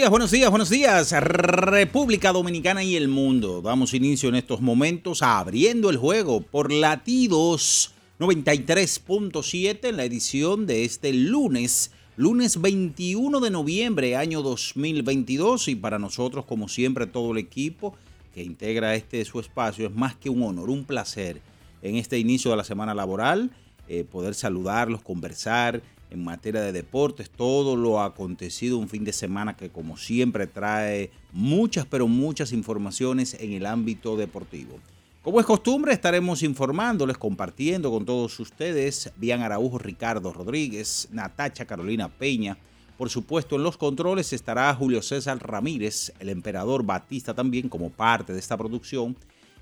Días, buenos días, buenos días, República Dominicana y el mundo. Damos inicio en estos momentos abriendo el juego por latidos 93.7 en la edición de este lunes, lunes 21 de noviembre, año 2022. Y para nosotros, como siempre, todo el equipo que integra este su espacio es más que un honor, un placer en este inicio de la semana laboral, eh, poder saludarlos, conversar en materia de deportes, todo lo acontecido un fin de semana que como siempre trae muchas, pero muchas informaciones en el ámbito deportivo. Como es costumbre, estaremos informándoles, compartiendo con todos ustedes, Bian Araujo, Ricardo Rodríguez, Natacha Carolina Peña. Por supuesto, en los controles estará Julio César Ramírez, el emperador Batista también como parte de esta producción.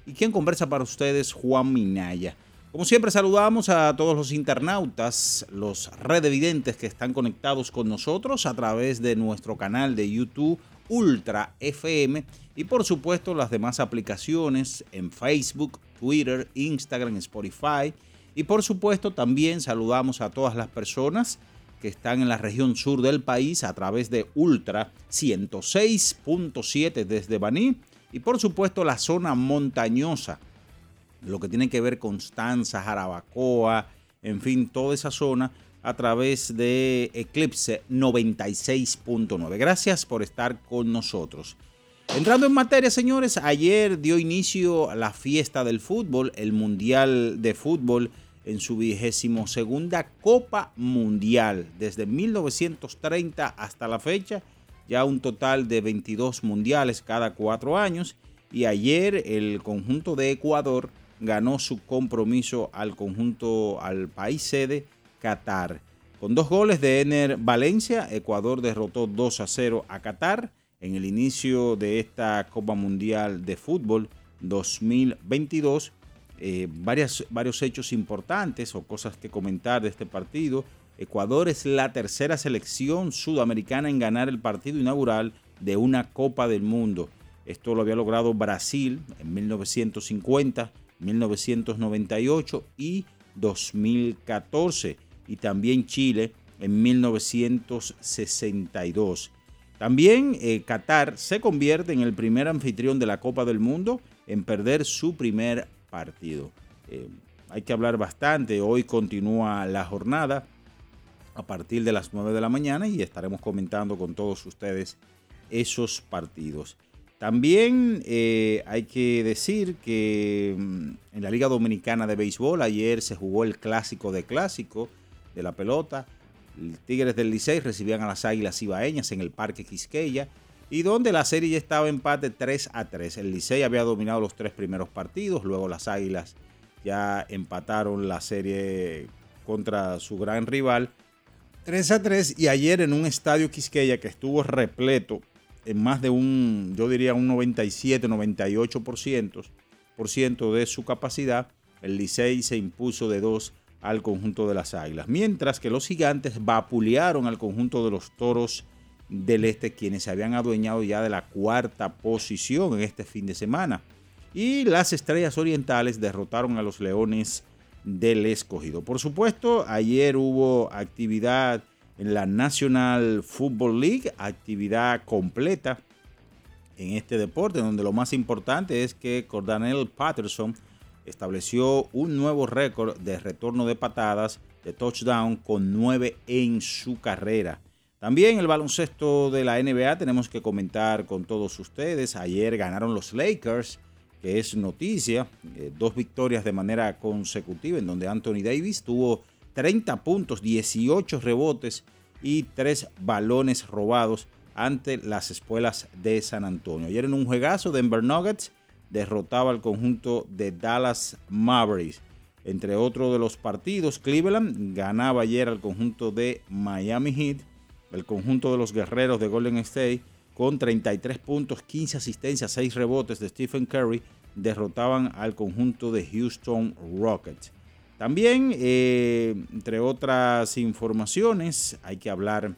Y quien conversa para ustedes, Juan Minaya. Como siempre saludamos a todos los internautas, los redevidentes que están conectados con nosotros a través de nuestro canal de YouTube Ultra FM y por supuesto las demás aplicaciones en Facebook, Twitter, Instagram, Spotify. Y por supuesto también saludamos a todas las personas que están en la región sur del país a través de Ultra 106.7 desde Baní y por supuesto la zona montañosa lo que tiene que ver Constanza, Jarabacoa, en fin, toda esa zona a través de Eclipse 96.9. Gracias por estar con nosotros. Entrando en materia, señores, ayer dio inicio la fiesta del fútbol, el Mundial de Fútbol en su vigésimo segunda Copa Mundial. Desde 1930 hasta la fecha, ya un total de 22 mundiales cada cuatro años. Y ayer el conjunto de Ecuador ganó su compromiso al conjunto, al país sede, Qatar. Con dos goles de Ener Valencia, Ecuador derrotó 2 a 0 a Qatar en el inicio de esta Copa Mundial de Fútbol 2022. Eh, varios hechos importantes o cosas que comentar de este partido. Ecuador es la tercera selección sudamericana en ganar el partido inaugural de una Copa del Mundo. Esto lo había logrado Brasil en 1950 1998 y 2014 y también Chile en 1962. También eh, Qatar se convierte en el primer anfitrión de la Copa del Mundo en perder su primer partido. Eh, hay que hablar bastante, hoy continúa la jornada a partir de las 9 de la mañana y estaremos comentando con todos ustedes esos partidos. También eh, hay que decir que mm, en la Liga Dominicana de Béisbol ayer se jugó el clásico de clásico de la pelota. Los Tigres del Licey recibían a las Águilas Ibaeñas en el Parque Quisqueya y donde la serie ya estaba empate 3 a 3. El Licey había dominado los tres primeros partidos, luego las Águilas ya empataron la serie contra su gran rival 3 a 3 y ayer en un estadio Quisqueya que estuvo repleto en más de un, yo diría un 97, 98% por ciento de su capacidad. El Licey se impuso de 2 al conjunto de las Águilas, mientras que los gigantes vapulearon al conjunto de los Toros del Este, quienes se habían adueñado ya de la cuarta posición en este fin de semana. Y las Estrellas Orientales derrotaron a los Leones del Escogido. Por supuesto, ayer hubo actividad en la National Football League, actividad completa en este deporte, donde lo más importante es que Cordanel Patterson estableció un nuevo récord de retorno de patadas de touchdown con nueve en su carrera. También el baloncesto de la NBA tenemos que comentar con todos ustedes. Ayer ganaron los Lakers, que es noticia, eh, dos victorias de manera consecutiva en donde Anthony Davis tuvo 30 puntos, 18 rebotes y 3 balones robados ante las espuelas de San Antonio. Ayer en un juegazo, Denver Nuggets derrotaba al conjunto de Dallas Mavericks. Entre otros de los partidos, Cleveland ganaba ayer al conjunto de Miami Heat, el conjunto de los guerreros de Golden State, con 33 puntos, 15 asistencias, 6 rebotes de Stephen Curry, derrotaban al conjunto de Houston Rockets. También, eh, entre otras informaciones, hay que hablar,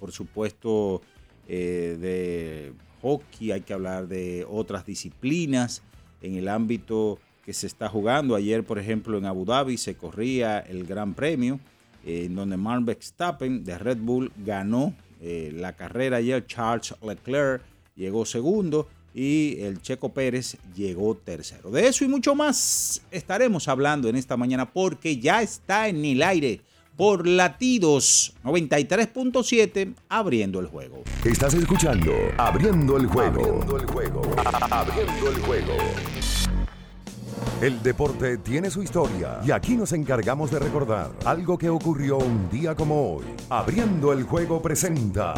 por supuesto, eh, de hockey, hay que hablar de otras disciplinas en el ámbito que se está jugando. Ayer, por ejemplo, en Abu Dhabi se corría el Gran Premio, eh, en donde Mark Verstappen de Red Bull ganó la carrera ayer. Charles Leclerc llegó segundo y el Checo Pérez llegó tercero. De eso y mucho más estaremos hablando en esta mañana porque ya está en el aire por latidos 93.7 abriendo el juego. Estás escuchando Abriendo el juego. Abriendo el juego. Abriendo el juego. El deporte tiene su historia y aquí nos encargamos de recordar algo que ocurrió un día como hoy. Abriendo el juego presenta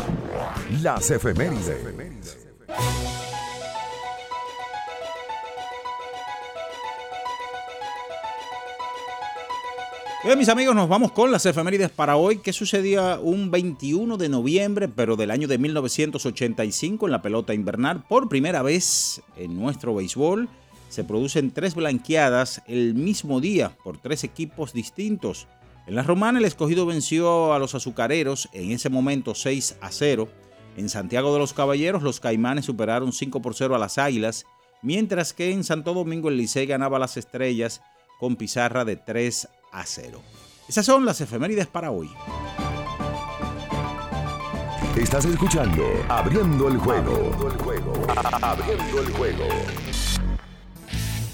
las efemérides. Bien, mis amigos, nos vamos con las efemérides para hoy. ¿Qué sucedía un 21 de noviembre, pero del año de 1985 en la pelota invernal? Por primera vez en nuestro béisbol se producen tres blanqueadas el mismo día por tres equipos distintos. En la romana el escogido venció a los azucareros en ese momento 6 a 0. En Santiago de los Caballeros los caimanes superaron 5 por 0 a las águilas, mientras que en Santo Domingo el Licey ganaba a las estrellas con pizarra de 3 a a cero. Esas son las efemérides para hoy. Estás escuchando Abriendo el juego. Abriendo el juego. Abriendo el juego.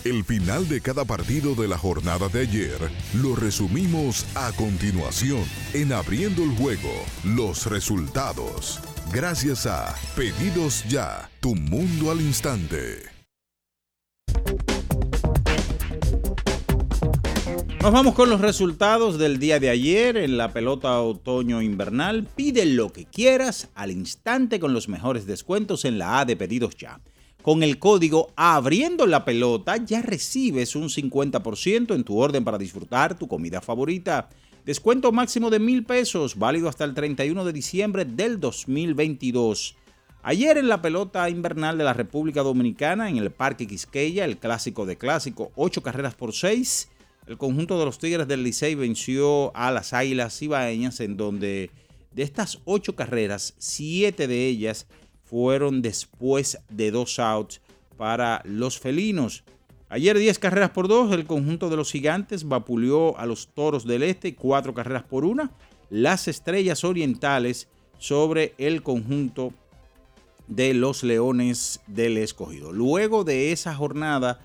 El final de cada partido de la jornada de ayer lo resumimos a continuación en Abriendo el juego. Los resultados. Gracias a Pedidos Ya, tu mundo al instante. Nos vamos con los resultados del día de ayer en la pelota otoño-invernal. Pide lo que quieras al instante con los mejores descuentos en la A de pedidos ya. Con el código Abriendo la Pelota ya recibes un 50% en tu orden para disfrutar tu comida favorita. Descuento máximo de mil pesos, válido hasta el 31 de diciembre del 2022. Ayer en la pelota invernal de la República Dominicana, en el Parque Quisqueya, el clásico de clásico, 8 carreras por 6 el conjunto de los Tigres del Licey venció a las Águilas Ibaeñas, en donde de estas ocho carreras, siete de ellas fueron después de dos outs para los felinos. Ayer 10 carreras por dos, el conjunto de los gigantes vapuleó a los toros del este, cuatro carreras por una. Las estrellas orientales sobre el conjunto de los leones del escogido. Luego de esa jornada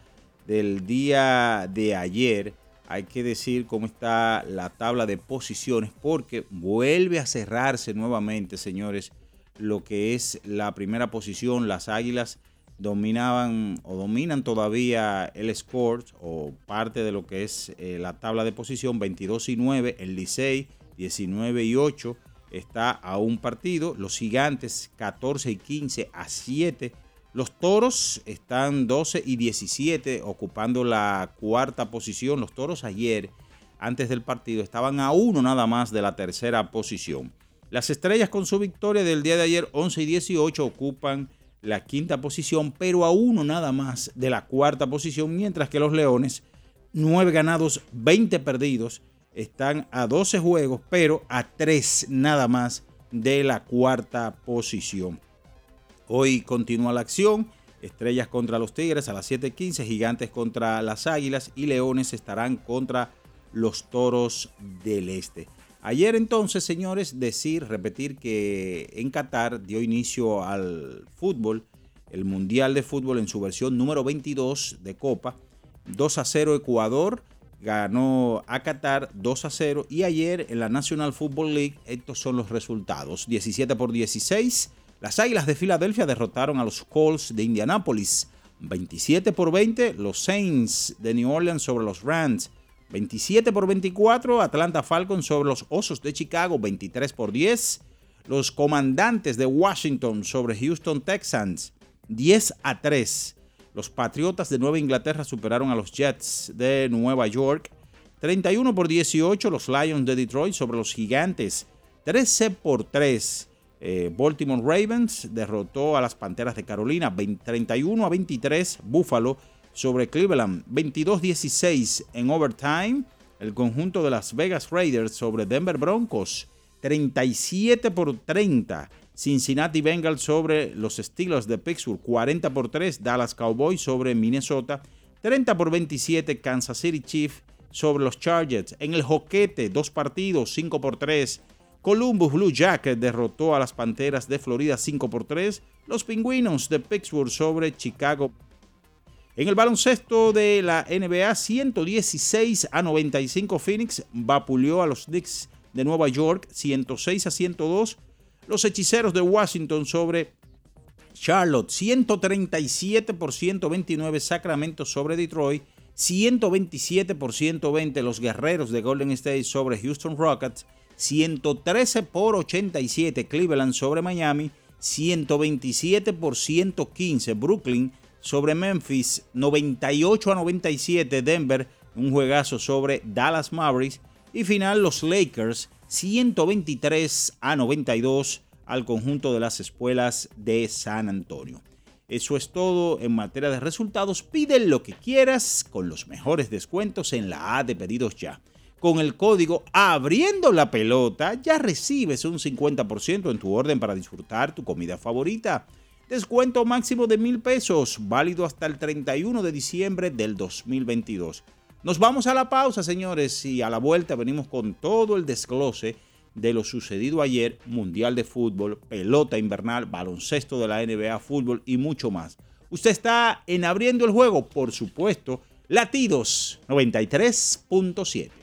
del día de ayer, hay que decir cómo está la tabla de posiciones porque vuelve a cerrarse nuevamente, señores, lo que es la primera posición. Las Águilas dominaban o dominan todavía el score o parte de lo que es eh, la tabla de posición 22 y 9, el Licey 19 y 8 está a un partido, los Gigantes 14 y 15 a 7 los toros están 12 y 17 ocupando la cuarta posición. Los toros ayer, antes del partido, estaban a uno nada más de la tercera posición. Las estrellas con su victoria del día de ayer, 11 y 18, ocupan la quinta posición, pero a uno nada más de la cuarta posición, mientras que los leones 9 ganados, 20 perdidos. Están a 12 juegos, pero a 3 nada más de la cuarta posición. Hoy continúa la acción. Estrellas contra los Tigres a las 7:15, Gigantes contra las Águilas y Leones estarán contra los Toros del Este. Ayer entonces, señores, decir, repetir que en Qatar dio inicio al fútbol, el Mundial de Fútbol en su versión número 22 de Copa. 2 a 0 Ecuador ganó a Qatar 2 a 0 y ayer en la National Football League estos son los resultados. 17 por 16 las Águilas de Filadelfia derrotaron a los Colts de Indianápolis 27 por 20, los Saints de New Orleans sobre los Rams 27 por 24, Atlanta Falcons sobre los Osos de Chicago 23 por 10, los Comandantes de Washington sobre Houston Texans 10 a 3. Los Patriotas de Nueva Inglaterra superaron a los Jets de Nueva York 31 por 18, los Lions de Detroit sobre los Gigantes 13 por 3. Eh, Baltimore Ravens derrotó a las Panteras de Carolina 31 a 23. Buffalo sobre Cleveland 22-16 en overtime. El conjunto de las Vegas Raiders sobre Denver Broncos 37 por 30. Cincinnati Bengals sobre los Steelers de Pittsburgh 40 por 3. Dallas Cowboys sobre Minnesota 30 por 27. Kansas City Chiefs sobre los Chargers. En el joquete, dos partidos, 5 por 3. Columbus Blue Jacket derrotó a las Panteras de Florida 5 por 3. Los Pingüinos de Pittsburgh sobre Chicago. En el baloncesto de la NBA, 116 a 95 Phoenix vapuleó a los Knicks de Nueva York, 106 a 102. Los Hechiceros de Washington sobre Charlotte, 137 por 129 Sacramento sobre Detroit, 127 por 120 los Guerreros de Golden State sobre Houston Rockets, 113 por 87 Cleveland sobre Miami, 127 por 115 Brooklyn sobre Memphis, 98 a 97 Denver, un juegazo sobre Dallas Mavericks y final los Lakers 123 a 92 al conjunto de las escuelas de San Antonio. Eso es todo en materia de resultados. Pide lo que quieras con los mejores descuentos en la A de pedidos ya con el código abriendo la pelota ya recibes un 50% en tu orden para disfrutar tu comida favorita. Descuento máximo de mil pesos, válido hasta el 31 de diciembre del 2022. Nos vamos a la pausa, señores, y a la vuelta venimos con todo el desglose de lo sucedido ayer, Mundial de Fútbol, pelota invernal, baloncesto de la NBA, fútbol y mucho más. Usted está en abriendo el juego, por supuesto, latidos 93.7.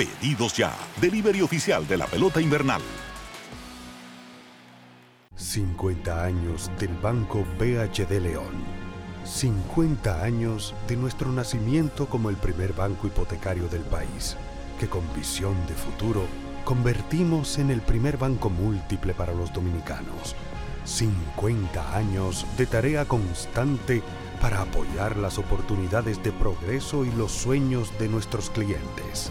Pedidos ya. Delivery oficial de la pelota invernal. 50 años del Banco BHD León. 50 años de nuestro nacimiento como el primer banco hipotecario del país, que con visión de futuro convertimos en el primer banco múltiple para los dominicanos. 50 años de tarea constante para apoyar las oportunidades de progreso y los sueños de nuestros clientes.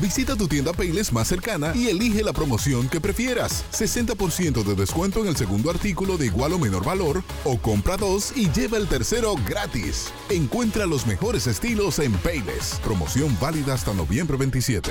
Visita tu tienda Payless más cercana y elige la promoción que prefieras. 60% de descuento en el segundo artículo de igual o menor valor o compra dos y lleva el tercero gratis. Encuentra los mejores estilos en Payless. Promoción válida hasta noviembre 27.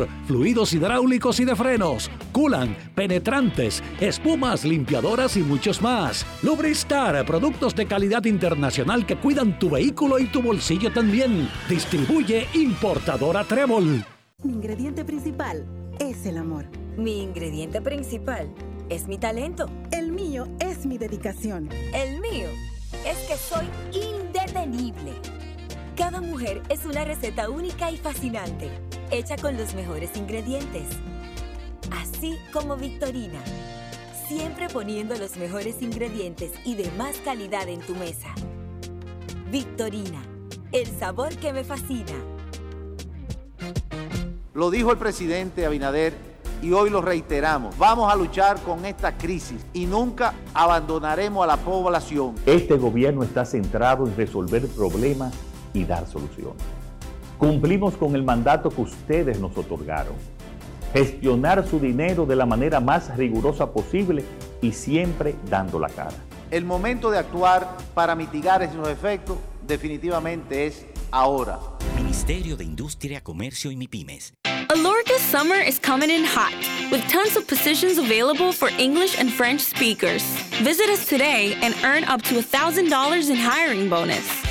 fluidos hidráulicos y de frenos, culan, penetrantes, espumas, limpiadoras y muchos más. Lubristar, productos de calidad internacional que cuidan tu vehículo y tu bolsillo también. Distribuye importadora Trébol. Mi ingrediente principal es el amor. Mi ingrediente principal es mi talento. El mío es mi dedicación. El mío es que soy indetenible. Cada mujer es una receta única y fascinante hecha con los mejores ingredientes. Así como Victorina, siempre poniendo los mejores ingredientes y de más calidad en tu mesa. Victorina, el sabor que me fascina. Lo dijo el presidente Abinader y hoy lo reiteramos. Vamos a luchar con esta crisis y nunca abandonaremos a la población. Este gobierno está centrado en resolver problemas y dar soluciones. Cumplimos con el mandato que ustedes nos otorgaron. Gestionar su dinero de la manera más rigurosa posible y siempre dando la cara. El momento de actuar para mitigar esos efectos definitivamente es ahora. Ministerio de Industria, Comercio y MIPIMES. Alorca's summer is coming in hot, with tons of positions available for English and French speakers. Visit us today and earn up to $1,000 in hiring bonus.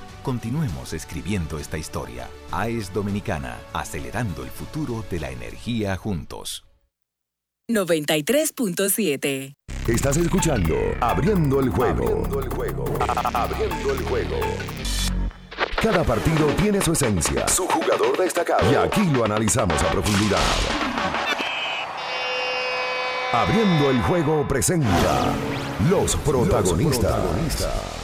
Continuemos escribiendo esta historia. AES Dominicana, acelerando el futuro de la energía juntos. 93.7 Estás escuchando Abriendo el juego. Abriendo el juego. Abriendo el juego. Cada partido tiene su esencia, su jugador destacado. Y aquí lo analizamos a profundidad. Abriendo el juego presenta los protagonistas. Los protagonistas.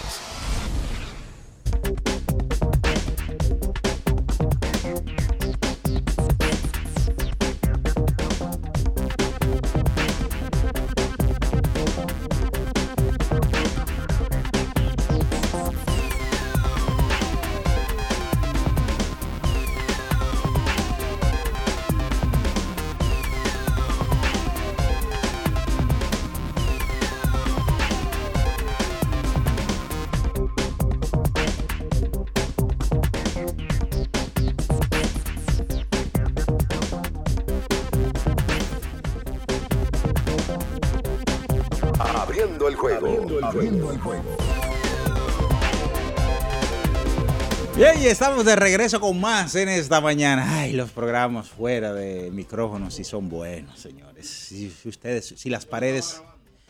Bien, estamos de regreso con más en esta mañana. Ay, los programas fuera de micrófonos sí son buenos, señores. Si, ustedes, si las paredes,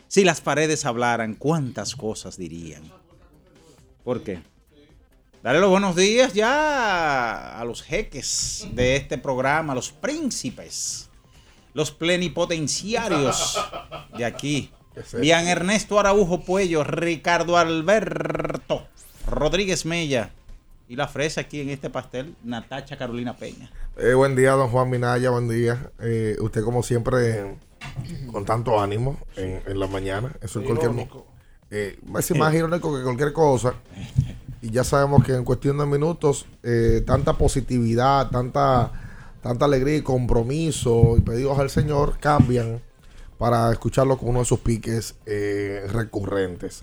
si las paredes hablaran, cuántas cosas dirían. ¿Por qué? Dale los buenos días ya a los jeques de este programa, los príncipes, los plenipotenciarios de aquí. Bian Ernesto Araujo Puello, Ricardo Alberto Rodríguez Mella, y la fresa aquí en este pastel, Natacha Carolina Peña. Eh, buen día, don Juan Minaya, buen día. Eh, usted como siempre con tanto ánimo en, la mañana. Eso es cualquier... Eh, es más irónico que cualquier cosa. Y ya sabemos que en cuestión de minutos, eh, tanta positividad, tanta, tanta alegría y compromiso y pedidos al Señor cambian para escucharlo con uno de sus piques recurrentes.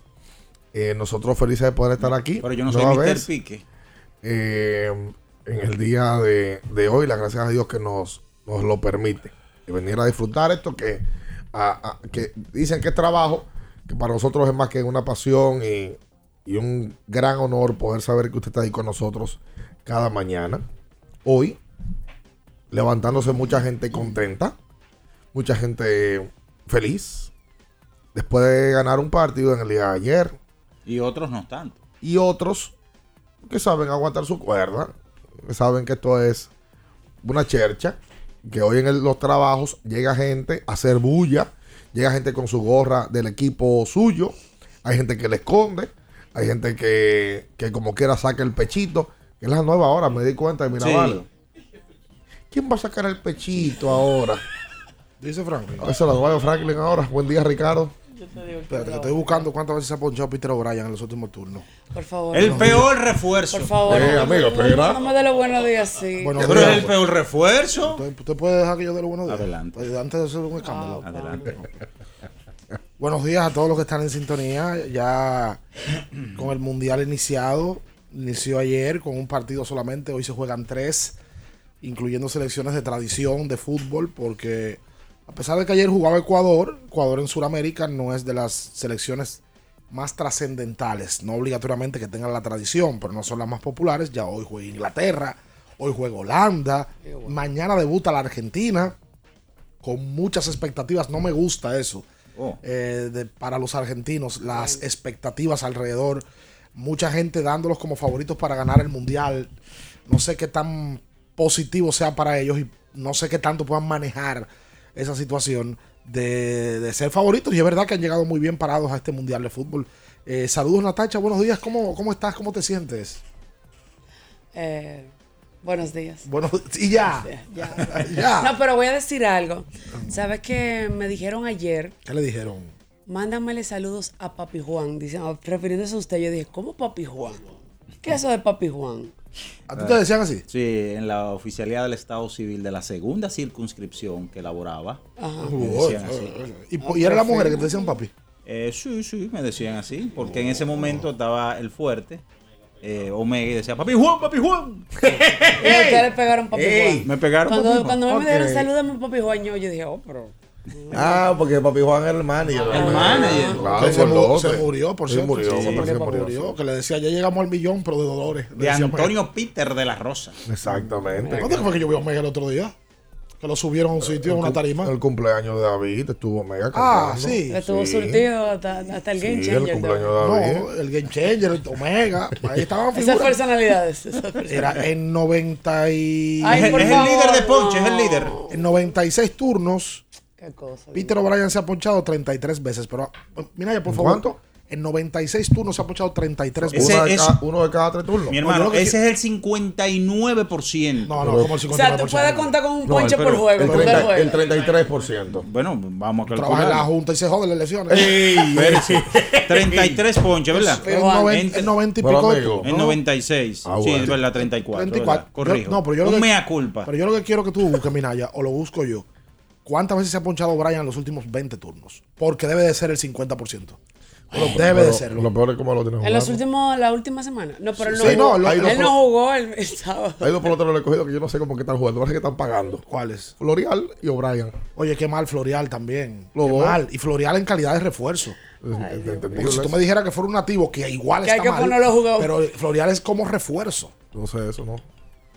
nosotros felices de poder estar aquí. Pero yo no soy Mr. Pique eh, en el día de, hoy. Las gracias a Dios que nos nos lo permite. Y venir a disfrutar esto que, a- a- que dicen que es trabajo, que para nosotros es más que una pasión y, y un gran honor poder saber que usted está ahí con nosotros cada mañana. Hoy, levantándose mucha gente contenta, mucha gente feliz, después de ganar un partido en el día de ayer Y otros no tanto. y otros que saben aguantar su cuerda, que saben que esto es una chercha, que hoy en el- los trabajos llega gente a hacer bulla, llega gente con su gorra del equipo suyo, hay gente que le esconde, hay gente que, que como quiera saca el pechito, que es la nueva hora, me di cuenta de Mirabal. ¿Quién va a sacar el pechito ahora? Dice Franklin. A veces la nueva Franklin ahora. Buen día, Ricardo. Espérate, que estoy buscando cuántas veces se ha ponchado Peter O'Brien en los últimos turnos. Por favor. El no. peor refuerzo. Por favor. Eh, amigo, espera. No me dé los buenos días, sí. Bueno, Pero es el peor refuerzo. ¿Usted, usted puede dejar que yo dé los buenos días? Adelante. Pues, Antes de hacer un escándalo. Adelante. Buenos días a todos los que están en sintonía. Ya con el mundial iniciado. Inició ayer con un partido solamente. Hoy se juegan tres, incluyendo selecciones de tradición de fútbol, porque a pesar de que ayer jugaba Ecuador, Ecuador en Sudamérica no es de las selecciones más trascendentales. No obligatoriamente que tengan la tradición, pero no son las más populares. Ya hoy juega Inglaterra, hoy juega Holanda, mañana debuta la Argentina con muchas expectativas. No me gusta eso. Oh. eh, de- para los argentinos, las expectativas alrededor. Mucha gente dándolos como favoritos para ganar el mundial. No sé qué tan positivo sea para ellos y no sé qué tanto puedan manejar esa situación de, de ser favoritos. Y es verdad que han llegado muy bien parados a este mundial de fútbol. Eh, saludos, Natacha. Buenos días. ¿Cómo, ¿Cómo estás? ¿Cómo te sientes? Eh, buenos días. Bueno, y ya. Ya. Ya. No, pero voy a decir algo. ¿Sabes que me dijeron ayer? ¿Qué le dijeron? Mándamele saludos a Papi Juan. Dicen, refiriéndose a usted, yo dije, ¿cómo Papi Juan? ¿Qué es eso de Papi Juan? ¿A ti te decían así? Sí, en la oficialidad del Estado Civil de la segunda circunscripción que elaboraba. Ajá. Me decían así. ¿Y, po- y era la mujer que te decían papi? Eh, sí, sí, me decían así, porque en ese momento estaba el fuerte, eh, Omega, y decía, papi Juan, papi Juan. Y a usted le pegaron Papi Juan. me pegaron Cuando, Papi Juan. cuando me dieron salúdame Papi Juan, yo, yo dije, oh, pero... Ah, porque Papi Juan era el manager. El manager. Claro, Que se, mu- se murió, por cierto. murió, Sí, parece que murió, murió, Que le decía, ya llegamos al millón, pero de dolores. Le De decía, Antonio Peter de la Rosa. Exactamente. ¿Cuándo fue que yo vi a Omega el otro día? Que lo subieron a un sitio, a una tarima. El cumpleaños de David estuvo mega Ah, sí. Estuvo Sí. surtido hasta, hasta el Game Sí, Changer. el cumpleaños de No, el Game Changer, el Omega. Ahí estaban Esas figuras. personalidades. esas personalidades. Era en 90 y... Ay, es el líder de Ponche, no. es el líder. En 96 turnos, Qué cosa. Peter O'Brien se ha ponchado 33 veces. Pero, mira ya, por favor. ¿Cuánto? En 96 turnos se ha ponchado 33 Ese veces. Uno de, es- cada, uno de cada tres turnos. Mi hermano, que ese es el 59%. No, no, como el 59%. O sea, tú puedes contar con un No, ponche pero por juego. El, por un 30 juego. el 33%. Bueno, vamos a Trabaja en la calcular. Junta y se jode las elecciones. Espérese. 33 ponches, ¿verdad? En 90, Entre- en 90 y Pero, pico. amigo. En 96. Ah, Sí, bueno. es verdad, 34. 34. ¿verdad? Corrijo. Yo- no, pero yo lo Un que- mea culpa. Pero yo lo que quiero que tú busques, Minaya, o lo busco yo. ¿Cuántas veces se ha ponchado Brian en los últimos 20 turnos? Porque debe de ser el 50%. Pero debe de serlo. Lo peor es cómo lo tienes En los últimos, la última semana. No, pero él no Sí, jugó. no, lo- él lo- no jugó el, el sábado. Hay dos peloteros recogidos que yo no sé cómo que están jugando. Parece que están pagando. ¿Cuáles? Florial y O'Brien. Oye, qué mal Florial también. Los Qué mal. Y Florial en calidad de refuerzo. Entendible. Porque si tú me dijeras que fuera un nativo, que igual Que está hay que mal. Pero Florial es como refuerzo. No sé eso, ¿no?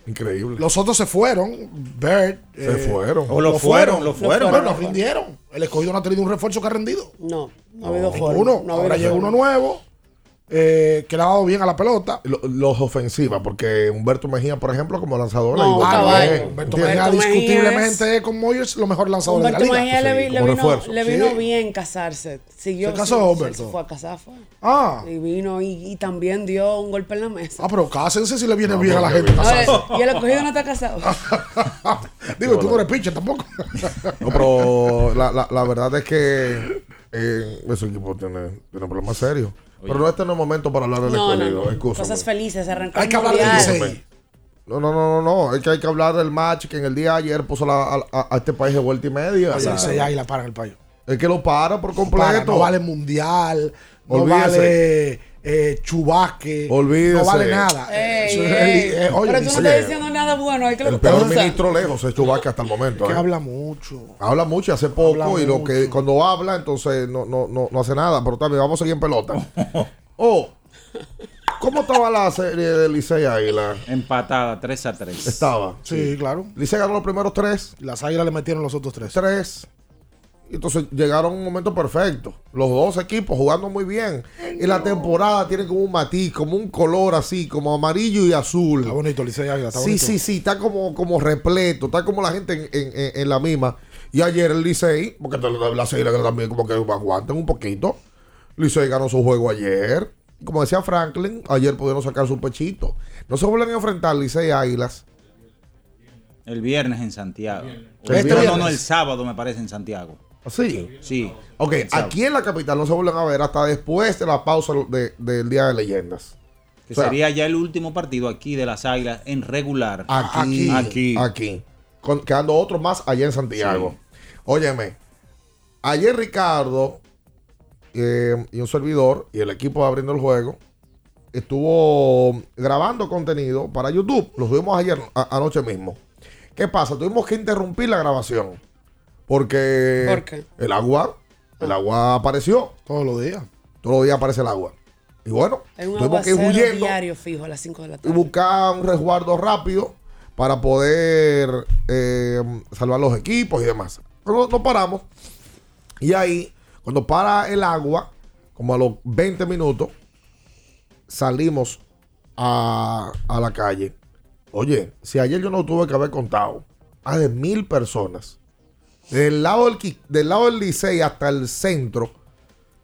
Increíble. Los otros se fueron. Bird. Se fueron. O lo fueron, lo fueron. Bueno, rindieron. El escogido no ha tenido un refuerzo que ha rendido. No, no ha habido forma. No ha Ahora llega uno nuevo eh, que le ha dado bien a la pelota. Lo- Los ofensivas, porque Humberto Mejía, por ejemplo, como lanzador, No, ido caballo. bien. Humberto. Mejía Humberto Mejía discutiblemente es con Moyers lo mejor lanzador de Humberto la liga. Mejía le, vi- le vino, le vino Sí. bien casarse. Siguió, ¿Se casó, sí, Humberto? Se fue a casar, fue. Ah, Y vino y, y también dio un golpe en la mesa. ah, pero cásense si le viene No, bien a la gente. casarse. Y el escogido no está casado. Digo, tú no eres pitcher tampoco. No, pero la, la, la verdad es que eh, ese equipo tiene, tiene problemas serios. Pero no este no es el momento para hablar del No, no, escogido. no. excúsame. Cosas felices. Arrancó Hay que hablar del. Licey. No, no, no, no, no. Es que hay que hablar del match que en el día de ayer puso la- a, a- a este país de vuelta y media. Oye, Licey ahí la paran el payo. Es que lo para por completo. Para, no vale mundial, no Olvídese. vale eh, chubasque, Olvídese. no vale nada. Ey, Eso es ey. el- eh, oye, Pero tú no estás diciendo nada bueno. Hay que lo El peor ministro lejos es Chubaca hasta el momento. Que ¿eh? habla mucho. Habla mucho y hace poco Habla y lo que mucho. cuando habla entonces no, no, no, no hace nada, pero también vamos a seguir en pelota. oh, ¿cómo estaba la serie de Licey Águila? Empatada, 3 a 3. Estaba. Sí, claro. Licey ganó los primeros tres. Las águilas le metieron los otros tres. Tres. Y Entonces llegaron a un momento perfecto. Los dos equipos jugando muy bien. Y la temporada tiene como un matiz, como un color así, como amarillo y azul. Está bonito, Licey Águila. Está Sí, bonito. sí, sí, está como, como repleto, está como la gente en, en- en- en la misma. Y ayer el Licey, porque la, la serie también como que aguanten un poquito. Licey ganó su juego ayer. Como decía Franklin, ayer pudieron sacar su pechito. No se vuelven a enfrentar Licey Águilas. El viernes en Santiago. ¿El no, viernes? no, no, el sábado me parece en Santiago. ¿Sí? Sí. Ok, aquí en la capital no se vuelven a ver hasta después de la pausa de- del Día de Leyendas. Que O sea, sería ya el último partido aquí de las Águilas en regular. Aquí, Aquí. aquí. Con- quedando otro más allá en Santiago. Óyeme, ayer Ricardo eh, y un servidor y el equipo de abriendo el juego estuvo grabando contenido para YouTube. Lo subimos ayer, a- anoche mismo. ¿Qué pasa? Tuvimos que interrumpir la grabación. Porque ¿Por qué? el agua, el agua apareció. Todos los días. Todos los días aparece el agua. Y bueno, tuvimos que ir huyendo diario fijo a las 5 de la y buscar un resguardo rápido para poder eh, salvar los equipos y demás. Pero no, no paramos. Y ahí, cuando para el agua, como a los 20 minutos, salimos a, a la calle. Oye, si ayer yo no tuve que haber contado a de mil personas, del lado del, del lado del Licey hasta el centro,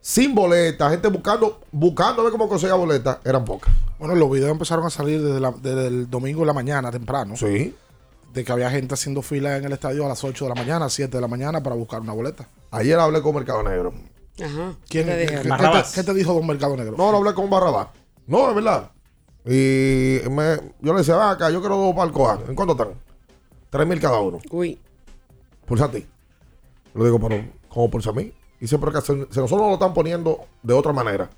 sin boleta, gente buscando, buscando a ver cómo conseguía boleta, eran pocas. Bueno, los videos empezaron a salir desde, la- desde el domingo de la mañana, temprano. Sí. De que había gente haciendo fila en el estadio a las 8 de la mañana, 7 de la mañana para buscar una boleta. Ayer hablé con Mercado Negro. Ajá. ¿Quién, ¿Qué te qué- te, qué te dijo Don Mercado Negro? No, no hablé con Barrabás. No, es verdad. Y me- yo le decía, "Ven acá, yo quiero dos palcos. ¿En cuánto están? Tres mil cada uno. Uy. Por Le digo, pero, ¿cómo por a mí? Y siempre que se, si nosotros lo están poniendo de otra manera,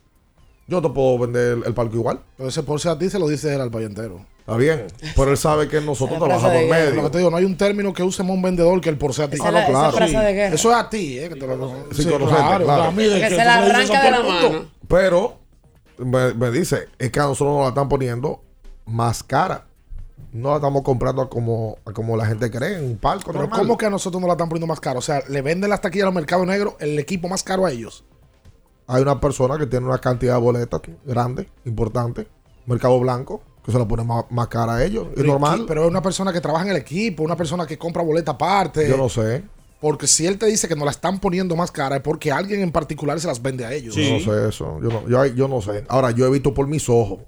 yo te puedo vender el, el palco igual. Pero ese por si a ti se lo dice él al país entero. Está bien. Pero él sabe que nosotros trabajamos en guerra. Lo que medio. te digo, no hay un término que usemos un vendedor que el por si a ti. Esa de guerra. Eso es a ti, ¿eh? Que te lo, Sin conocerte, claro. a mí de Que que se la arranca de la mano. Pero me, me dice, es que a nosotros nos la están poniendo más cara. No la estamos comprando a como, como la gente cree en un palco. Pero normal. ¿cómo que a nosotros nos la están poniendo más caro? O sea, le venden las taquillas a los mercados negros el equipo más caro a ellos. Hay una persona que tiene una cantidad de boletas grande, importante, mercado blanco, que se la pone más, más cara a ellos. Es normal. Pero es una persona que trabaja en el equipo, una persona que compra boleta aparte. Yo no sé. Porque si él te dice que nos la están poniendo más cara es porque alguien en particular se las vende a ellos. Yo no sé eso. Yo no, yo, yo no sé. Ahora, yo he visto por mis ojos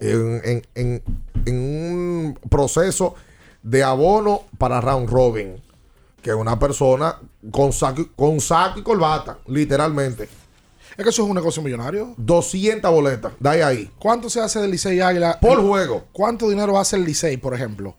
en, en- en- en un proceso de abono para round robin que una persona con saco, y- con saco y corbata, literalmente, Es que eso es un negocio millonario. 200 boletas, de ahí ¿Cuánto se hace del Licey Águila? por juego. ¿Cuánto dinero hace el Licey, por ejemplo?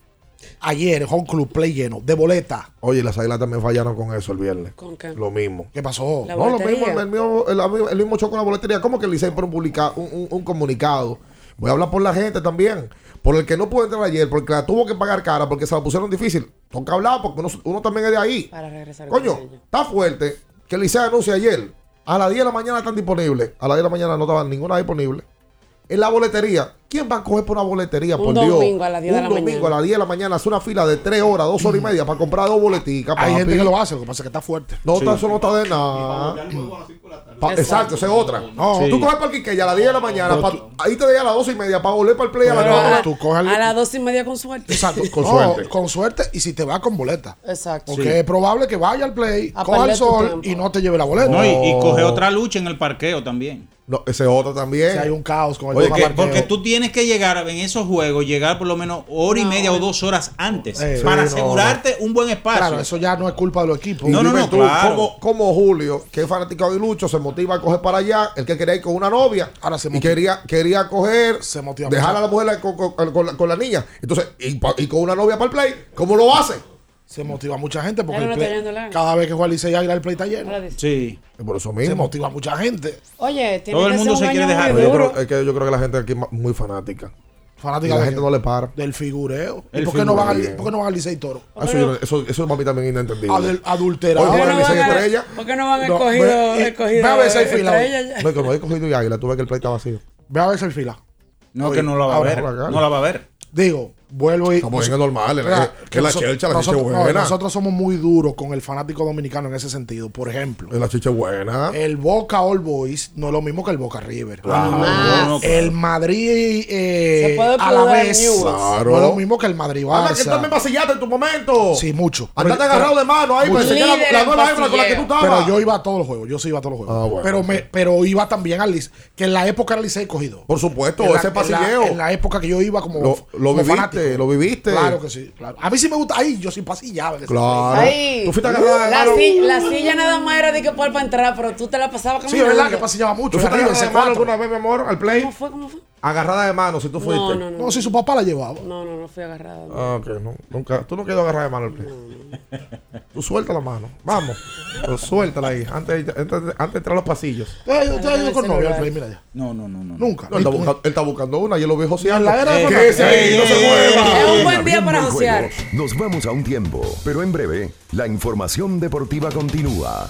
Ayer, Home Club Play lleno, de boleta. Oye, las águilas también fallaron con eso el viernes. ¿Con qué? Lo mismo. ¿Qué pasó? La No, lo mismo, el, mismo, el, el mismo choque con la boletería. ¿Cómo que el Licey pone un, publica- un, un- un comunicado? Voy a hablar por la gente también. Por el que no pudo entrar ayer, porque la tuvo que pagar cara, porque se la pusieron difícil. Toca hablar, porque uno, uno también es de ahí. Para regresar. Coño, está fuerte que el Licey anuncie ayer. A las 10 de la mañana están disponibles. A las 10 de la mañana no estaban ninguna disponible. En la boletería. ¿Quién va a coger por una boletería? Un por Dios. domingo a las 10 de Un la domingo mañana. a las 10 de la mañana. Hace una fila de 3 horas, 2 horas y media para comprar dos boleticas. Hay gente que lo hace, lo que pasa es que está fuerte. No, eso no está de nada. Exacto, esa es otra. No, Tú coges para el Quiqueya a las 10 de la mañana, pa- ahí te deja a las 12 y media para volver para el play a las Pero 9. a, tú coges a las dos y media con suerte. Exacto. Con No, suerte. Con suerte y si te va con boleta. Exacto. Porque es probable que vaya al play, A coja el sol y no te lleve la boleta. No, y, coge otra lucha en el parqueo también. No, ese es otro también. Si hay un caos con el Oye, tema que-. Porque tú tienes que llegar en esos juegos, llegar por lo menos hora y media o dos horas antes Eh, para sí, no, asegurarte un buen espacio. Claro, eso ya no es culpa de los equipos. No, no, no, tú, claro. como, como Julio, que es fanático de Lucho, se motiva a coger para allá, el que quería ir con una novia, Ahora se y motiva. quería, quería coger, Se motiva dejar mucho. a la mujer con, con- con la, con la niña. Entonces, y, y con una novia para el play, ¿cómo lo hace? Se motiva mucha gente porque no el play- cada vez que juega el Licey Águila el play está lleno. Sí. Y por eso Se mismo. motiva mucha gente. Oye, tiene Todo el que mundo ser un se quiere dejar. yo creo, es que yo creo que la gente aquí es muy fanática. Fanática Y la de gente no le para. Del figureo. ¿Y El por qué, no van al, por qué no van al Licey Toro? Eso, yo- eso, eso para mí también es inentendible. Adel- adulterado. ¿Por qué no a- Estrella. ¿Por qué no van a No, escogido, ve- ve a ver si hay fila estrella ya? No, como he cogido y águila, tú ves que el play está vacío. Ve a ver si hay fila. No, que no la va a ver. No la va a ver. Digo, vuelvo y. Estamos bien, es normal, es la- Mira, es la noso- chelcha, la chicha nosotros, no, buena. nosotros somos muy duros con el fanático dominicano en ese sentido. Por ejemplo, La chicha buena. el Boca All Boys no es lo mismo que el Boca River. Claro. Ah, el Madrid eh, Se puede a la vez. Claro. no es lo mismo que el Madrid Anda, que tú también Barça. vasillaste en tu momento. Sí, mucho. Andate agarrado de mano ahí mucho. para enseñar la, nueva hembra con la que tú estabas. Pero yo iba a todos los juegos, yo sí iba a todos los juegos. Ah, bueno. pero, me, pero iba también al Licey, que en la época era Licey cogido. Por supuesto, En la- ese en la-. En la, época que yo iba como, Lo- lo como viviste, lo viviste. Claro que sí, claro. A mí sí me gusta. Ahí yo sí pasillaba. en ese Claro. Ahí. Tú fuiste agarrada de La, si- la silla nada más era de que por para entrar, pero tú te la pasabas como Sí, es verdad que pasillaba mucho. ¿Tú fuiste arriba, agarrada de ese mano cuatro. alguna vez, mi amor, al play? ¿Cómo fue? ¿Cómo fue? Agarrada de mano, si tú fuiste. No, no, no. No, si su papá la llevaba. No, no, no fui agarrada. no. Ah, ok, no, nunca. Tú no quedas agarrada de mano al play. Tú suelta la mano. Vamos. Pero suéltala ahí. Antes, de- antes, antes de entrar a los pasillos. Usted usted ha ido con el novia al play, mira ya. No, no, no, no. Nunca. No, él, está buscando, él está buscando una y él lo ve joseando. la era de fanático. quédese ahí, no se mueva. Es un buen día para el josear. Nos vamos a un tiempo, pero en breve, la información deportiva continúa.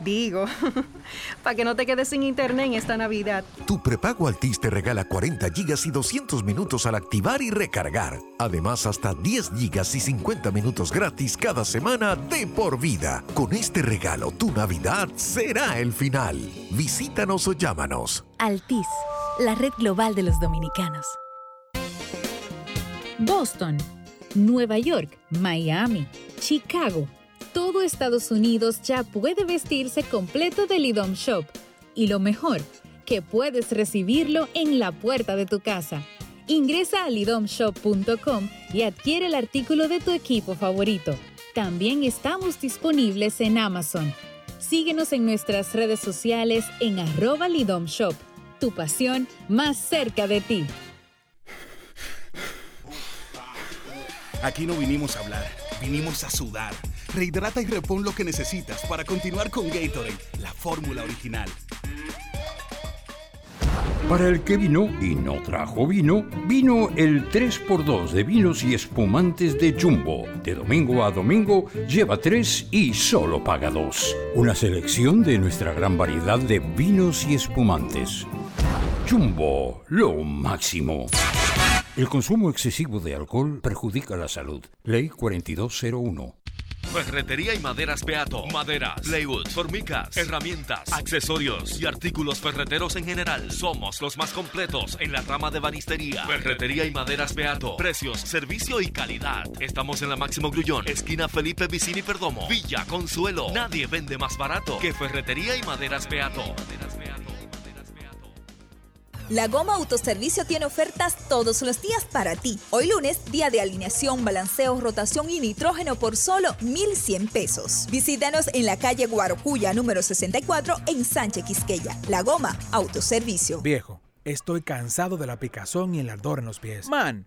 Digo, para que no te quedes sin internet en esta Navidad. Tu prepago Altis te regala 40 gigas y 200 minutos al activar y recargar. Además, hasta 10 gigas y 50 minutos gratis cada semana de por vida. Con este regalo, tu Navidad será el final. Visítanos o llámanos. Altis, la red global de los dominicanos. Boston, Nueva York, Miami, Chicago. Todo Estados Unidos ya puede vestirse completo del IDOM Shop. Y lo mejor, que puedes recibirlo en la puerta de tu casa. Ingresa a lidomshop.com y adquiere el artículo de tu equipo favorito. También estamos disponibles en Amazon. Síguenos en nuestras redes sociales en arroba Lidom Shop. Tu pasión más cerca de ti. Aquí no vinimos a hablar, vinimos a sudar. Rehidrata y repon lo que necesitas para continuar con Gatorade, la fórmula original. Para el que vino y no trajo vino, vino el 3x2 de vinos y espumantes de Jumbo. De domingo a domingo, lleva 3 y solo paga 2. Una selección de nuestra gran variedad de vinos y espumantes. Jumbo, lo máximo. El consumo excesivo de alcohol perjudica la salud. Ley 4201. Ferretería y maderas Beato. Maderas, plywood, formicas, herramientas, accesorios y artículos ferreteros en general. Somos los más completos en la rama de banistería. Ferretería y maderas Beato. Precios, servicio y calidad. Estamos en la Máximo Grullón, esquina Felipe Vicini Perdomo. Villa Consuelo. Nadie vende más barato que Ferretería y maderas Beato. La Goma Autoservicio tiene ofertas todos los días para ti. Hoy lunes, día de alineación, balanceo, rotación y nitrógeno por solo 1,100 pesos. Visítanos en la calle Guarocuya, número 64, en Sánchez Quisqueya. La Goma Autoservicio. Viejo, Estoy cansado de la picazón y el ardor en los pies. Man,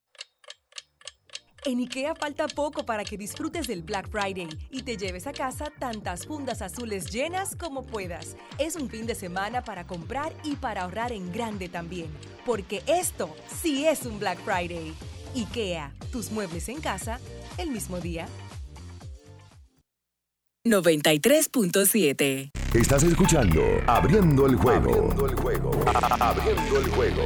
En IKEA falta poco para que disfrutes del Black Friday y te lleves a casa tantas fundas azules llenas como puedas. Es un fin de semana para comprar y para ahorrar en grande también, porque esto sí es un Black Friday. IKEA, tus muebles en casa el mismo día. 93.7. Estás escuchando Abriendo el juego. Abriendo el juego. Abriendo el juego.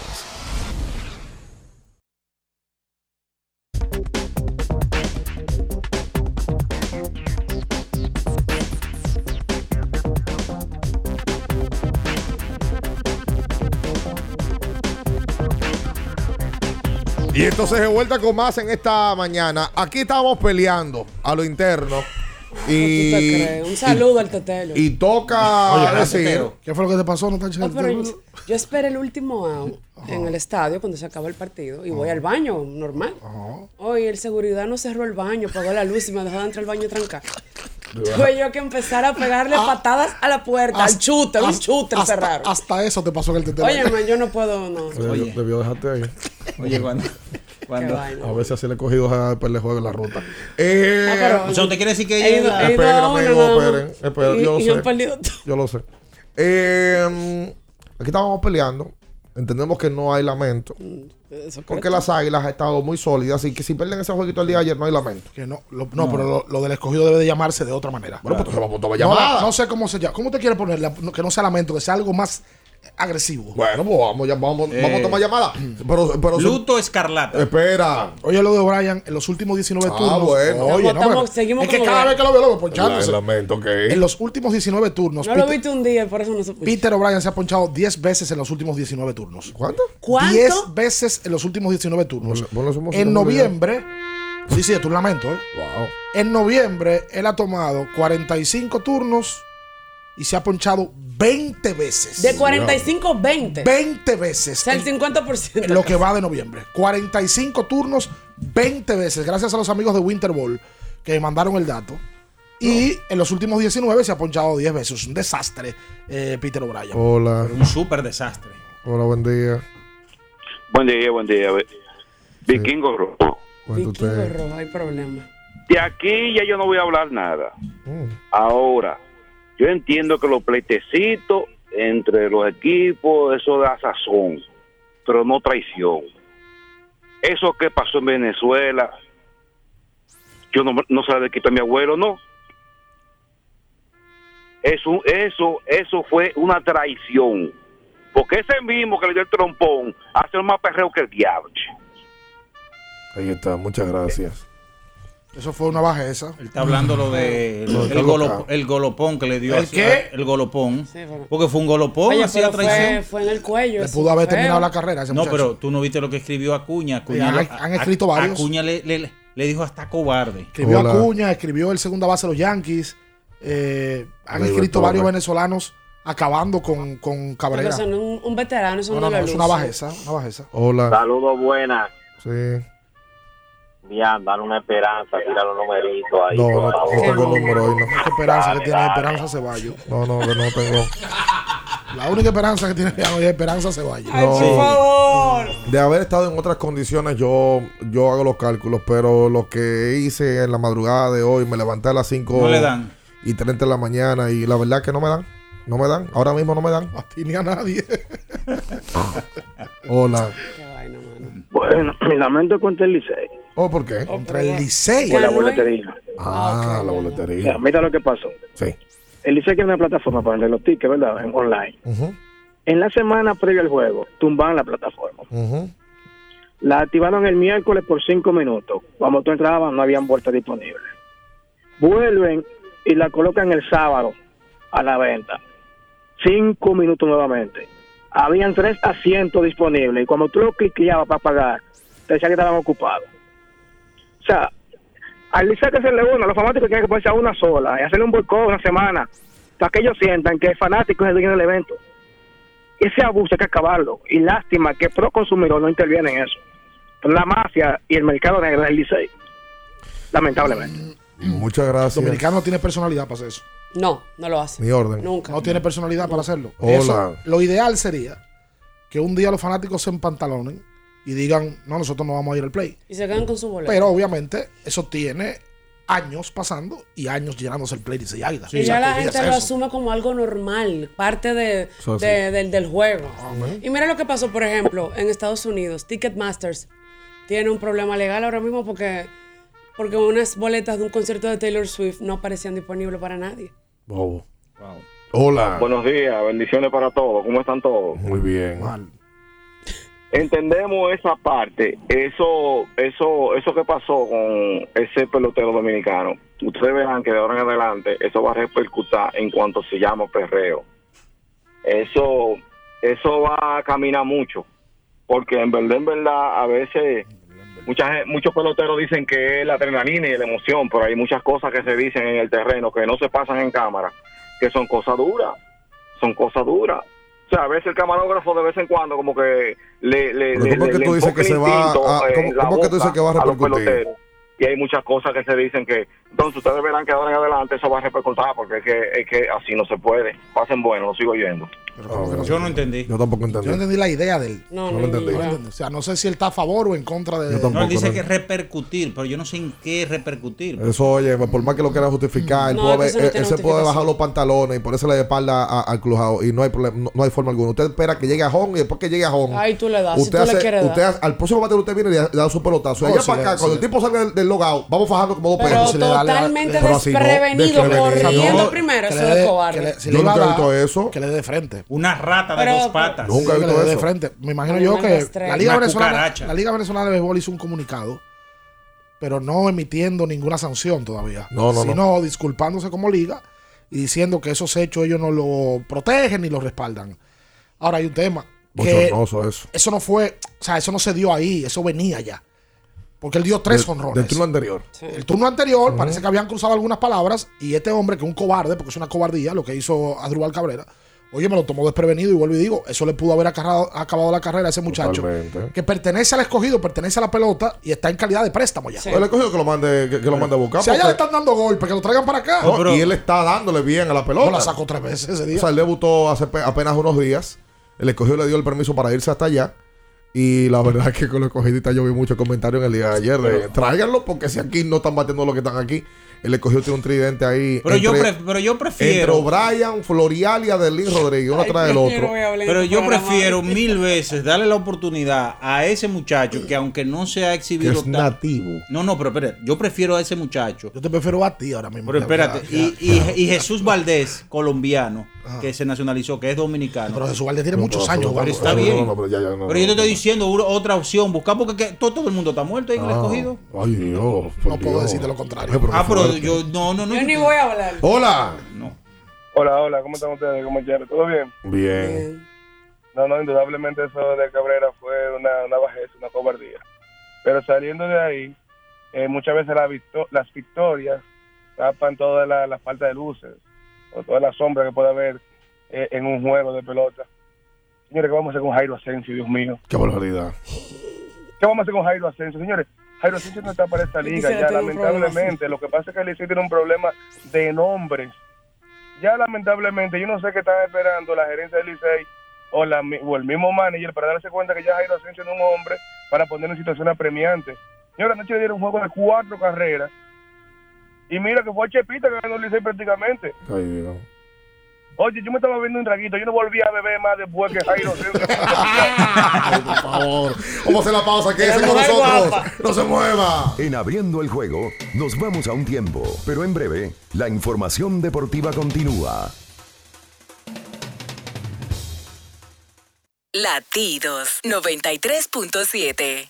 Y entonces de vuelta con más en esta mañana. Aquí estamos peleando a lo interno. Y, ¿Tú te crees? Un saludo al tetelo. y toca decir. ¿Qué fue lo que te pasó, Natacha? No, pero yo, yo esperé el último out en el estadio cuando se acaba el partido y voy al baño normal. Hoy el seguridad no cerró el baño, apagó la luz y me dejó de entrar al baño tranca. Tuve yo que empezar a pegarle patadas a la puerta, al chute, un chute hasta, cerraron. hasta eso te pasó en el tetelo. Oye, man, yo no puedo, no. Oye, debió dejarte ahí. Oye, cuando. cuando. A veces así le he cogido a juego en la ruta. Eh, Ah, pero- Eso te quiere decir que He ella ido- he Esperen, amigo, esperen, esperen, Y- yo lo y yo he sé. perdido todo. Yo lo sé. Eh, aquí estábamos peleando. Entendemos que no hay lamento. Eso Porque las águilas han estado muy sólidas. Así que si pierden ese jueguito el día de ayer, no hay lamento. Que no, lo- no, pero lo, lo del escogido debe de llamarse de otra manera. Bueno, pues entonces vamos a tomar No, llamada. no sé cómo se llama. ¿Cómo te quiere poner? La- Que no sea lamento, que sea algo más agresivo. Bueno, pues vamos, ya- vamos, Eh. vamos a tomar llamada. Pero, pero Luto escarlata. Espera. Oye, lo de O'Brien en los últimos 19 Ah, turnos. bueno. Oye, no, Estamos- pero- seguimos es que cada vez que lo veo, lo veo ponchándose. lamento que En los últimos 19 turnos, No lo Peter, viste un día por eso no se puso. Peter O'Brien se ha ponchado 10 veces en los últimos 19 turnos. ¿Cuánto? ¿Cuánto? 10 veces en los últimos 19 turnos. En no noviembre, sí, sí, es un lamento, ¿eh? Wow. En noviembre, él ha tomado 45 turnos y se ha ponchado 20 veces. De 45, 20. 20 O veces. sea, el 50%. en lo que va de noviembre. 45 turnos, 20 veces. Gracias a los amigos de Winter Ball que me mandaron el dato. Y en los últimos 19 se ha ponchado 10 veces. Un desastre, eh, Peter O'Brien. Hola. Un súper desastre. Hola, buen día. Buen día, buen día. Vikingo Rojo. Vikingo rojo, hay problema. De aquí ya yo no voy a hablar nada. Mm. Ahora, yo entiendo que los pleitecitos entre los equipos, eso da sazón, pero no traición. Eso que pasó en Venezuela, yo no, no se la quito a mi abuelo, no. Eso, eso, eso fue una traición. Porque ese mismo que le dio el trompón hace más perreo que el diablo. Ahí está, muchas gracias. Eso fue una bajeza. Él está hablando lo de Lo de el, golopón que le dio. ¿El qué? El golopón. Sí, bueno. Porque fue un golopón, Oye, hacía pero fue, traición. fue en el cuello. Le pudo haber feo. terminado la carrera ese No, muchacho. pero tú no viste lo que escribió Acuña. Acuña han- lo- han escrito varios. Acuña le, le- le dijo hasta cobarde. Escribió Hola. Acuña, escribió el segunda base de los Yankees. eh, han escrito varios venezolanos acabando con, con Pero Cabrera. eso no es un, un veterano, eso No, no, no, es una bajeza, una bajeza. Hola. Saludos buenas. Sí. Bien, dan una esperanza, tira los numeritos ahí. No, no, no tengo número hoy, no. Qué esperanza que tiene dale. Esperanza Ceballos. No, no, que no tengo. La única esperanza que tiene es Esperanza Ceballos. No. por favor. De haber estado en otras condiciones, yo, yo hago los cálculos, pero lo que hice en la madrugada de hoy, me levanté a las 5 No le dan. y 30 de la mañana y la verdad que no me dan. No me dan. Ahora mismo no me dan. A ti ni a nadie. Hola. Bueno, mi lamento es contra el Licey. ¿Oh, por qué? Contra el Licey. Por la boletería. Ah, la Mira, boletería. mira lo que pasó. Sí. El Licey tiene una plataforma para vender los tickets, ¿verdad? En online. En la semana previa al juego, tumban la plataforma. La activaron el miércoles por cinco minutos. Cuando tú entrabas no habían vueltas disponibles. Vuelven y la colocan el sábado a la venta. Cinco minutos nuevamente. habían tres asientos disponibles y cuando tú lo cliqueabas para pagar, te decía que estaban ocupados. O sea, al Licey que se le uno, los fanáticos tienen que ponerse a una sola y hacerle un boicot una semana para que ellos sientan que el fanático es el dueño del evento. Ese abuso hay que acabarlo. Y lástima que Pro Consumidor no interviene en eso. La mafia y el mercado negro del Licey. Lamentablemente. Muchas gracias. El dominicano no tiene personalidad para hacer eso. No, no lo hace. Mi orden. Nunca. No tiene personalidad para hacerlo. Hola. Eso, lo ideal sería que un día los fanáticos se empantalonen y digan, no, nosotros no vamos a ir al play. Y se quedan con su boleto. Pero obviamente eso tiene años pasando y años llenándose el play y se águila. y ya la gente lo asume como algo normal, parte de, sí. de- del, del juego. Amén. Y mira lo que pasó, por ejemplo, en Estados Unidos. Ticketmasters tiene un problema legal ahora mismo porque, porque unas boletas de un concierto de Taylor Swift no aparecían disponibles para nadie. Bobo. Hola. Buenos días, bendiciones para todos. ¿Cómo están todos? Muy bien. Entendemos esa parte, eso, eso, eso que pasó con ese pelotero dominicano. Ustedes verán que de ahora en adelante eso va a repercutir en cuanto se llama perreo. Eso, eso va a caminar mucho, porque en verdad, en verdad, a veces mucha, gen- muchos peloteros dicen que es la adrenalina y la emoción, pero hay muchas cosas que se dicen en el terreno que no se pasan en cámara, que son cosas duras, son cosas duras. O sea, a veces el camarógrafo de vez en cuando como que le, le, le- ¿cómo es que le tú dices que se va a- cómo- cómo es que tú dices boca que va a los repercutir? peloteros? Y hay muchas cosas que se dicen que, entonces ustedes verán que ahora en adelante eso va a repercutir porque es que, es que así no se puede. Pasen bueno, lo sigo oyendo. Yo no entendí. Yo tampoco entendí. Yo no entendí la idea de él. No, No lo no, entendí. no. entendí. O sea, no sé si él está a favor o en contra de. No, él dice que repercutir, pero yo no sé en qué repercutir. Eso, oye, por más que lo quiera justificar, él, puede él- él se puede bajar los pantalones y ponerse la espalda a- al crujado y no hay problema, no, no hay forma alguna. Usted espera que llegue a home y después que llegue a home. Ahí tú le das, si usted tú le hace- quieres usted dar. hace- al próximo bateo usted viene y le da, le su pelotazo. Allá sí para le- acá, sí cuando le- el tipo salga del, del logout, vamos fajando como dos Pero perros. Totalmente desprevenido, corriendo No. primero, eso es cobarde. que le- si nunca he visto eso. Que le dé de frente. Una rata de Pero- dos patas. Nunca he que le visto dé de eso. frente. Me imagino yo que la Liga, Venezolana, cucaracha. la Liga Venezolana de Béisbol hizo un comunicado, pero no emitiendo ninguna sanción todavía. No, no, no. sino disculpándose como liga y diciendo que esos hechos ellos no lo protegen ni lo respaldan. Ahora hay un tema. Que eso. eso no fue, o sea, eso no se dio ahí, eso venía ya. Porque él dio tres honrones. Del turno anterior. El turno anterior parece que habían cruzado algunas palabras y este hombre, que es un cobarde, porque es una cobardía lo que hizo Adrubal Cabrera, oye, me lo tomó desprevenido y vuelvo y digo, eso le pudo haber acarrado- acabado la carrera a ese muchacho Totalmente. que pertenece al escogido, pertenece a la pelota y está en calidad de préstamo ya. Él escogió que lo mande, que, que lo mande a buscar. Si allá le están dando golpes, que lo traigan para acá. No, y él está dándole bien a la pelota. No la sacó tres veces ese día. O sea, él debutó hace pe- apenas unos días. El escogido le dio el permiso para irse hasta allá. Y la verdad es que con los escogidistas yo vi muchos comentarios en el día de ayer de tráiganlo porque si aquí no están batiendo los que están aquí. El escogido tiene un tridente ahí. Pero, yo, entre- pref- pero yo Entre prefiero. O'Brien, Florial y Adelín Rodríguez, uno tras del otro. Pero yo prefiero mil veces darle la oportunidad a ese muchacho que aunque no se ha Que exhibido es nativo. No, no, pero espérate, yo prefiero a ese muchacho. Yo te prefiero a ti ahora mismo. Pero Ya, espérate, ya, y, ya, y- y Jesús Valdés, colombiano, Ajá. que se nacionalizó, que es dominicano. Pero Jesús Valdés tiene No, muchos pero años Pero está bien. no, no, pero ya, ya, no, Pero yo te estoy diciendo otra opción, buscar porque que todo, todo el mundo está muerto ahí en el escogido. Ay, Dios. No puedo decirte lo contrario. Ah, pero yo no, no, no. Yo ni voy a hablar. Hola. No. Hola, hola, ¿cómo están ustedes? ¿Cómo están? ¿Todo bien? Bien. No, no, indudablemente eso de Cabrera fue una, una bajeza, una cobardía. Pero saliendo de ahí, eh, muchas veces la victo- las victorias tapan toda la, la falta de luces o toda la sombra que puede haber eh, en un juego de pelota. Señores, ¿qué vamos a hacer con Jairo Asensio, Dios mío? Qué barbaridad. ¿Qué vamos a hacer con Jairo Asensio? Señores, Jairo Asensio no está para esta liga ya, lamentablemente. Lo que pasa es que el Licey tiene un problema de nombres. Ya lamentablemente, yo no sé qué están esperando la gerencia del Licey o, la, o el mismo manager para darse cuenta que ya Jairo Asensio no es un hombre para poner en situación apremiante. Señora, anoche le dieron un juego de cuatro carreras y mira que fue Chepita que ganó el Licey prácticamente. Ay, Dios. Oye, yo me estaba viendo un traguito, yo no volví a beber más después que Jairo Asensio. Por favor. Vamos a hacer la pausa. Quédese con nosotros. guapa. No se mueva. En abriendo el juego, nos vamos a un tiempo, pero en breve, la información deportiva continúa. Latidos 93.7.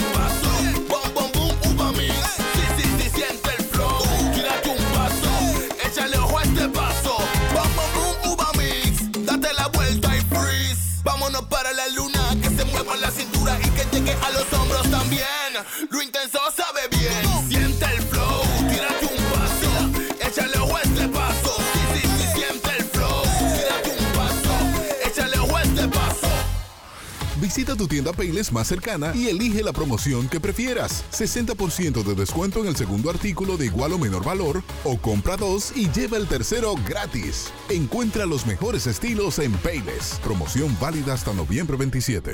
Lo intenso sabe bien. Siente el flow. Tírate un paso. Échale a este paso. Sí, sí, sí, siente el flow. Tírate un paso. Échale a este paso. Visita tu tienda Payless más cercana y elige la promoción que prefieras. 60% de descuento en el segundo artículo de igual o menor valor o compra dos y lleva el tercero gratis. Encuentra los mejores estilos en Payless. Promoción válida hasta noviembre 27.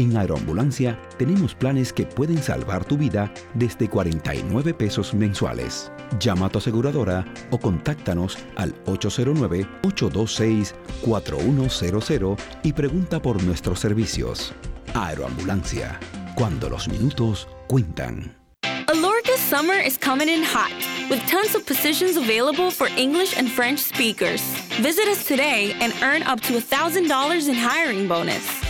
en Aeroambulancia tenemos planes que pueden salvar tu vida desde 49 pesos mensuales. Llama a tu aseguradora o contáctanos al 809-826-4100 y pregunta por nuestros servicios. Aeroambulancia, cuando los minutos cuentan. Alorca's summer is coming in hot, with tons of positions available for English and French speakers. Visit us today and earn up to $1,000 in hiring bonus.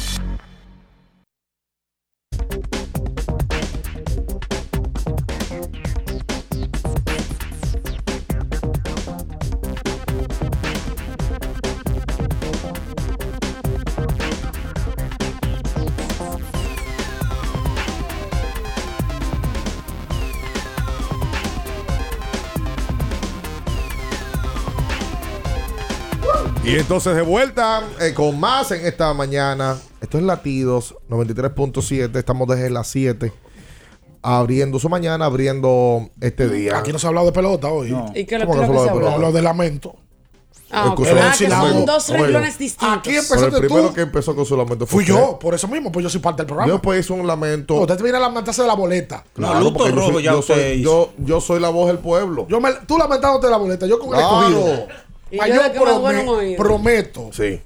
Y entonces de vuelta eh, con más en esta mañana. Esto es Latidos 93.7. Estamos desde las 7. Abriendo su mañana, abriendo este día. Aquí no se ha hablado de pelota hoy. ¿Y qué lo ¿Cómo que no se se habla de pelota? Habló de lamento. Ah, ok. Escucha, Ah, que son dos renglones distintos. Aquí Pero empezaste el primero tú. que empezó con su lamento Fui fue yo, por eso mismo, pues yo soy parte del programa. Yo después hice un lamento. No, usted te viene a lamentarse de la boleta. Claro, porque yo soy- yo, soy, yo, yo soy la voz del pueblo. Yo me, tú lamentándote de la boleta, yo con el escogido. Y yo de prome- prometo. Sí.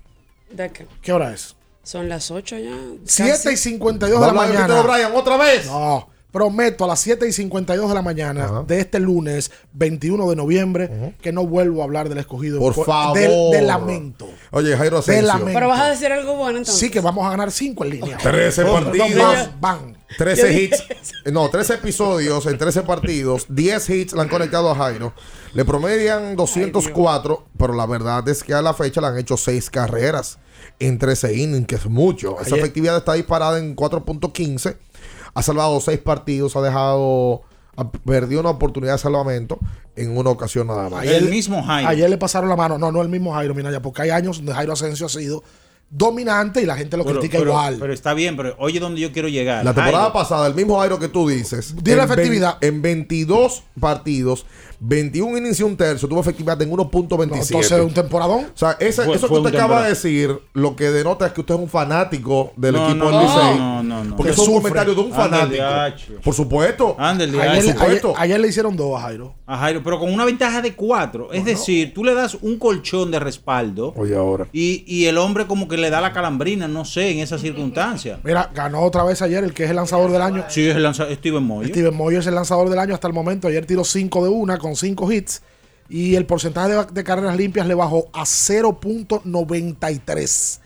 ¿De qué? ¿Qué hora es? Son las 8 ya. 7 y 52 de la de mañana. Peter O'Brien otra vez. No, prometo a las 7 y 52 de la mañana de este lunes 21 de noviembre que no vuelvo a hablar del escogido. Por favor. Del, del lamento. Oye, Jairo Del Asensio. lamento. Pero vas a decir algo bueno entonces. Sí, que vamos a ganar 5 en línea. 13 No, partidos. van, van. 13 Yo dije hits. No, 13 episodios en 13 partidos. 10 hits le han conectado a Jairo. Le promedian 204, pero la verdad es que a la fecha le han hecho 6 carreras en 13 innings, que es mucho. Esa Ayer- efectividad está disparada en 4.15. Ha salvado 6 partidos, ha dejado. ha perdido una oportunidad de salvamento en una ocasión nada más. Ayer le pasaron la mano. No, no el mismo Jairo Minaya, porque hay años donde Jairo Asensio ha sido dominante y la gente lo Pero- critica pero- igual. Pero está bien, pero oye donde yo quiero llegar. La temporada Jairo, pasada, el mismo Jairo que tú dices. Dile en efectividad. En 22 partidos, 21 inicios y un tercio, tuvo efectividad en 1.27. No, entonces, un temporadón. O sea, ese- Fue- eso fue que usted acaba de decir, lo que denota es que usted es un fanático del No, equipo del no, Licey. no, no, no. Porque Que es un comentario de un fanático. Por supuesto. Por Ayer, ayer- supuesto. ayer le hicieron dos a Jairo. A Jairo, pero con una ventaja de cuatro. Es decir, tú le das un colchón de respaldo Oye, ahora. y, y el hombre como que le da la calambrina, no sé, en esa circunstancia. Mira, ganó otra vez ayer el que es el lanzador del año. Sí, es el lanza- Steven Moyo. Steven Moyer es el lanzador del año hasta el momento. Ayer tiró 5 de una con 5 hits. Y el porcentaje de, de carreras limpias le bajó a 0.93.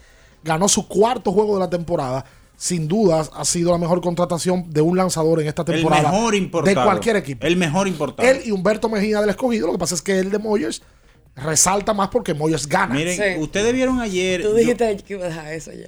Ganó su cuarto juego de la temporada. Sin dudas, ha sido la mejor contratación de un lanzador en esta El temporada. mejor importado. De cualquier equipo. El mejor importado. Él y Humberto Mejía del escogido. Lo que pasa es que el de Moyers resalta más porque Moyers gana. Miren, Sí. ustedes vieron ayer. Tú yo- dijiste que iba a dejar eso ya.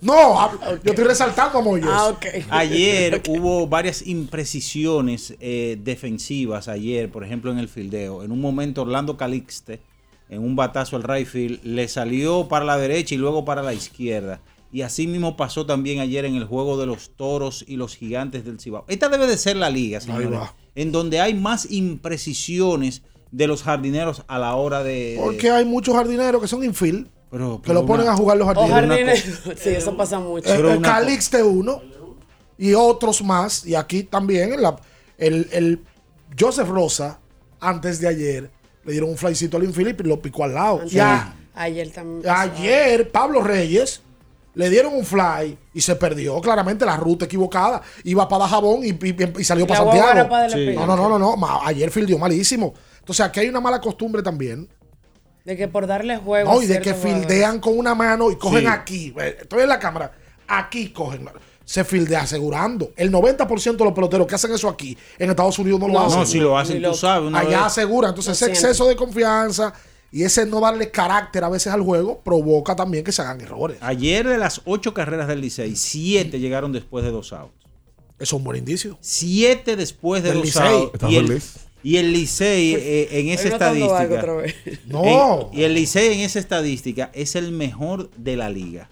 No, hab- yo estoy resaltando a Moyers. Ah. Ayer hubo varias imprecisiones eh, defensivas. Ayer, por ejemplo, en el fildeo. En un momento, Orlando Calixte, en un batazo al right field, le salió para la derecha y luego para la izquierda. Y así mismo pasó también ayer en el juego de los toros y los gigantes del Cibao. Esta debe de ser la liga, señores. va. En donde hay más imprecisiones de los jardineros a la hora de. Porque hay muchos jardineros que son infield. Pero- que lo ponen una- a jugar los jardineros. Sí, eso pasa mucho. Eh, el una- Calixte uno y otros más. Y aquí también en la- el, el Joseph Rosa, antes de ayer, le dieron un flycito al infield y lo picó al lado. Antes- Y a- Ayer también. ayer, Pablo Reyes le dieron un fly y se perdió claramente la ruta equivocada. Iba para Dajabón y, y- y salió para Santiago. para Sí. No, no, no, no, no. Ayer fildeó malísimo. Entonces aquí hay una mala costumbre también. De que por darle juego. No, y de que fildean con una mano y cogen Sí. aquí. Eh, Estoy en la cámara. Aquí cogen. Se fildea asegurando. El 90% de los peloteros que hacen eso aquí en Estados Unidos no lo hacen. No, si lo hacen, tú lo- sabes. Allá aseguran. Entonces, ese siento. exceso de confianza y ese no darle carácter a veces al juego provoca también que se hagan errores. Ayer de las ocho carreras del Licey, siete llegaron después de dos outs. Eso es un buen indicio. Siete después de Del dos Licey. outs. Y el. Y el Licey eh, en esa estadística. No. en- y el Licey en esa estadística es el mejor de la liga.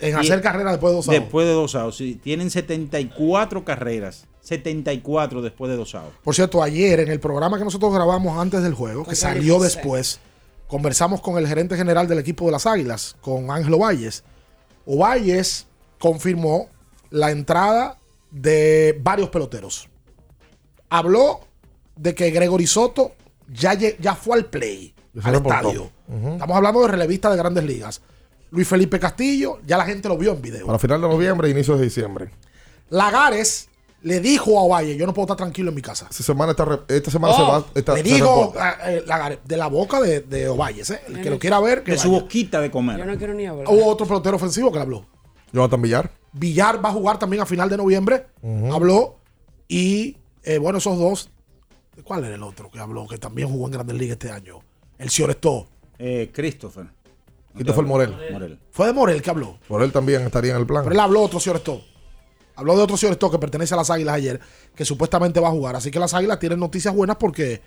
En y- hacer carrera después de dos outs. Después de dos outs. sí, tienen 74 carreras. 74 después de dos outs. Por cierto, ayer en el programa que nosotros grabamos antes del juego, que salió después, conversamos con el gerente general del equipo de las Águilas, con Ángelo Valles. Ovalles confirmó la entrada de varios peloteros. Habló de que Gregory Soto ya, ya fue al play, al estadio. Estamos hablando de relevista de grandes ligas. Luis Felipe Castillo, ya la gente lo vio en video. Para final de noviembre inicios de diciembre. Lagares le dijo a Ovalle, yo no puedo estar tranquilo en mi casa. Esta semana, está re- esta semana Oh, se va. esta- le se dijo a- eh, Lagares, de la boca de, de Ovalles, ¿eh? el que lo quiera ver, que De su boquita de comer. Yo no quiero ni hablar. Hubo otro pelotero ofensivo que le habló. Jonathan Villar. Villar va a jugar también a final de noviembre. Habló. Y eh, bueno, esos dos. ¿Cuál era el otro que habló? Que también jugó en Grandes Ligas este año. El Ciorestó. Eh, Christopher. Christopher Morel. Morel. Fue de Morel que habló. Por él también estaría en el plan. Pero él habló de otro Ciorestó. Habló de otro Ciorestó que pertenece a las Águilas ayer, que supuestamente va a jugar. Así que las Águilas tienen noticias buenas porque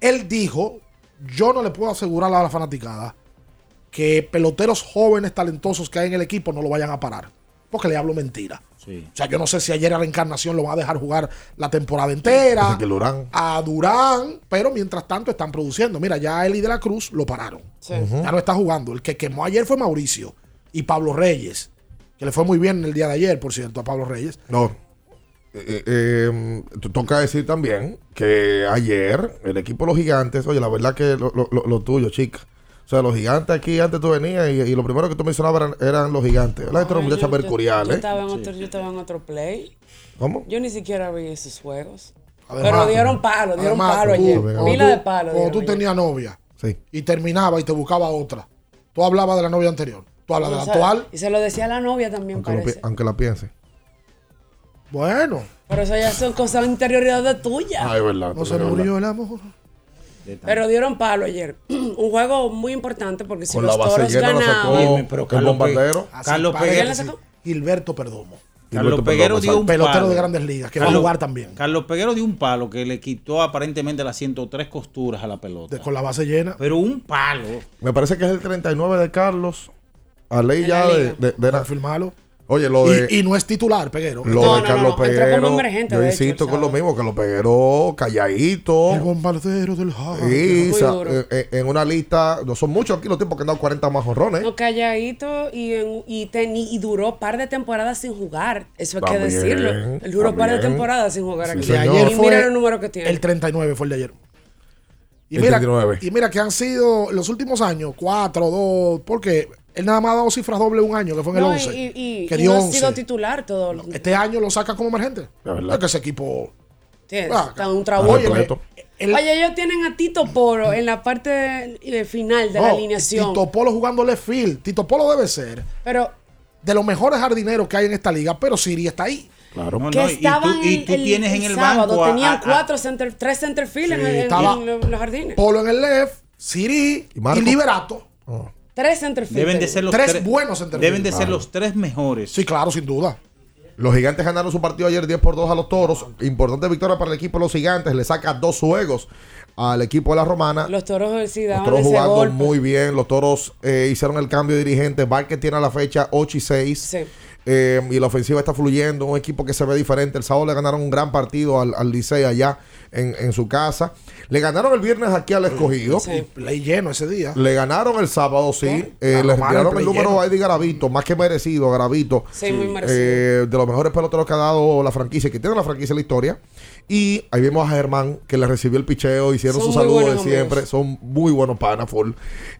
él dijo: Yo no le puedo asegurar a la fanaticada que peloteros jóvenes, talentosos que hay en el equipo no lo vayan a parar. Porque le hablo mentira. Sí. O sea, yo no sé si ayer a la encarnación lo va a dejar jugar la temporada entera. Durán. A Durán, pero mientras tanto están produciendo. Mira, ya Eli de la Cruz lo pararon. Sí. Ya no está jugando. El que quemó ayer fue Mauricio y Pablo Reyes, que le fue muy bien el día de ayer, por cierto, a Pablo Reyes. No. Eh, eh, eh, toca decir también que ayer el equipo de los gigantes, oye, la verdad que lo, lo- lo- lo tuyo, chica. O sea, los gigantes aquí antes tú venías y, y lo primero que tú mencionabas eran, eran los gigantes. ¿Verdad? Esto era Ay, muchacha yo- ¿eh? estaba en otro- Yo estaba en otro play. ¿Cómo? Yo ni siquiera vi esos juegos. Además- Pero dieron palo, dieron además, palo ayer. Pila de palo. Cuando tú tenías novia Sí. y terminaba y te buscaba otra, tú hablabas de la novia anterior. Tú hablas de la O sea, actual. Y se lo decía a la novia también, Aunque, lo aunque la piense. Bueno, Pero eso ya son cosas interioridades tuyas. Ah, es verdad. no se verdad. murió el amor. Pero dieron palo ayer. Un juego muy importante porque si Con los la base toros sacó ganaban. Pero Carlos bombardero. Así Carlos Peguero. sí. Gilberto Perdomo. Carlos Gilberto Peguero dio un Pelotero palo. de grandes ligas, que va a Carlos- jugar también. Carlos Peguero dio un palo que le quitó aparentemente las 103 costuras a la pelota. de- con la base llena. Pero un palo. Me parece que es el 39 de Carlos. A ley ya la de, liga. de, de- Confirmarlo. Oye, lo de. Y, y no es titular, Peguero. Lo de Carlos no, entró como Peguero. emergente, Yo de hecho, insisto el con lo mismo, que lo Peguero calladito. El bombardero del Harlem. Sí, duro. eh, eh, en una lista, no son muchos aquí los tipos que han dado 40 más jorrones. No, calladito y, en- y, teni- y duró par de temporadas sin jugar. Eso hay que También, decirlo. Él duró par de también. temporadas sin jugar Sí, aquí. señor. y Ayer fue mira los números que tiene. El 39 fue el de ayer. Y El mira, 39. y mira que han sido los últimos años, 4, 2, porque él nada más ha dado cifras doble un año, que fue en No, el y- 11. y, y- que y dio no ha 11. sido titular todo. Este año lo saca como emergente. Es que ese equipo. Ah, está un trabajo. El- Oye, ellos tienen a Tito Poro en la parte final de la no, alineación. Tito Polo jugando left field. Tito Polo debe ser Pero de los mejores jardineros que hay en esta liga, pero Siri está ahí. Claro. No, que no, y tú, estaban y tú el, tienes en el el sábado, banco. a- tenían a- a- cuatro center, tres center field en, Sí, en- los, jardines. Polo en el left, Siri ¿Y? Liberato. Tres center field. Deben de ser los Tres buenos centerfield. Deben de ser Claro. los tres mejores. Sí, claro, sin duda. Los gigantes ganaron su partido ayer 10 por 2 a los toros. Importante victoria para el equipo de los gigantes. Le saca dos juegos al equipo de la romana. Los toros sí Los toros ese jugando golpe. muy bien. Los toros eh, hicieron el cambio de dirigente. Vázquez tiene a la fecha 8 y 6. Sí. Eh, y la ofensiva está fluyendo. Un equipo que se ve diferente. El sábado le ganaron un gran partido al, al Licey allá en, en su casa. Le ganaron el viernes aquí al escogido. Sí. Play lleno ese día. Le ganaron el sábado, sí. Eh, le retiraron el número lleno. a Eddie Garavito, más que merecido, Garavito. Sí, muy merecido. Eh, de los mejores peloteros que ha dado la franquicia, que tiene la franquicia en la historia. Y ahí vimos a Germán, que le recibió el picheo, hicieron Son su saludo de siempre. amigos. Son muy buenos panas, full.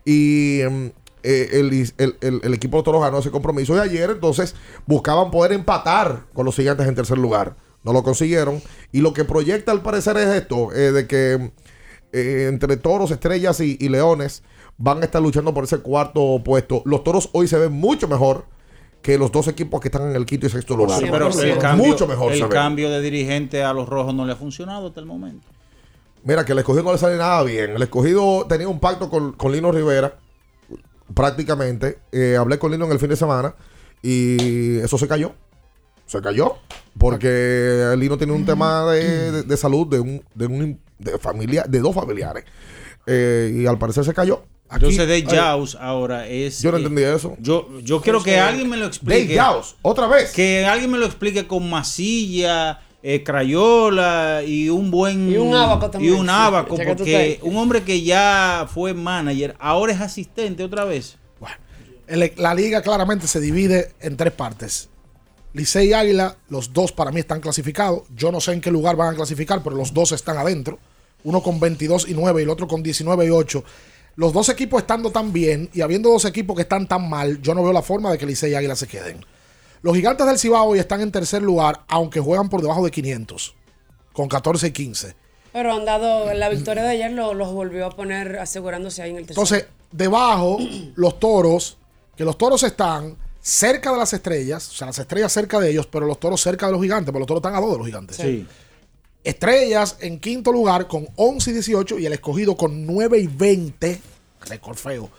Y mm, eh, el, el- el- el equipo de Toros ganó ese compromiso de ayer, entonces buscaban poder empatar con los gigantes en tercer lugar. No lo consiguieron. Y lo que proyecta al parecer es esto, eh, de que eh, entre toros, estrellas y, y leones van a estar luchando por ese cuarto puesto. Los toros hoy se ven mucho mejor que los dos equipos que están en el quinto y sexto lugar. Sí, Pero Sí, el cambio, mucho mejor el cambio de dirigente a los rojos no le ha funcionado hasta el momento. Mira, que el escogido no le sale nada bien. El escogido tenía un pacto con, con Lino Rivera, prácticamente. Eh, hablé con Lino en el fin de semana y eso se cayó. Se cayó. Porque Lino tiene un tema de, de- de salud de, un, de, un- de familia, de dos familiares. Eh, y al parecer se cayó. Aquí- Entonces, ay, Jaws ahora es. Yo no eh, entendí eso. Yo, yo quiero que alguien me lo explique. Dave Jaws, otra vez. Que alguien me lo explique con masilla, eh, crayola y un buen. Y un ábaco también. Y un tú porque un hombre que ya fue manager, ahora es asistente otra vez. El- la liga claramente se divide en tres partes. Licey y Águila, los dos para mí están clasificados. Yo no sé en qué lugar van a clasificar, pero los dos están adentro. Uno con 22 y 9 y el otro con 19 y 8. Los dos equipos estando tan bien y habiendo dos equipos que están tan mal, yo no veo la forma de que Licey y Águila se queden. Los gigantes del Cibao hoy están en tercer lugar, aunque juegan por debajo de 500, con 14 y 15. Pero han dado, la victoria de ayer lo- los volvió a poner asegurándose ahí en el tercero. Entonces, debajo, los toros, que los toros están cerca de las estrellas, o sea, las estrellas cerca de ellos, pero los toros cerca de los gigantes, porque los toros están a dos de los gigantes. Sí. Estrellas en quinto lugar con 11 y 18 y el escogido con 9 y 20, récord feo.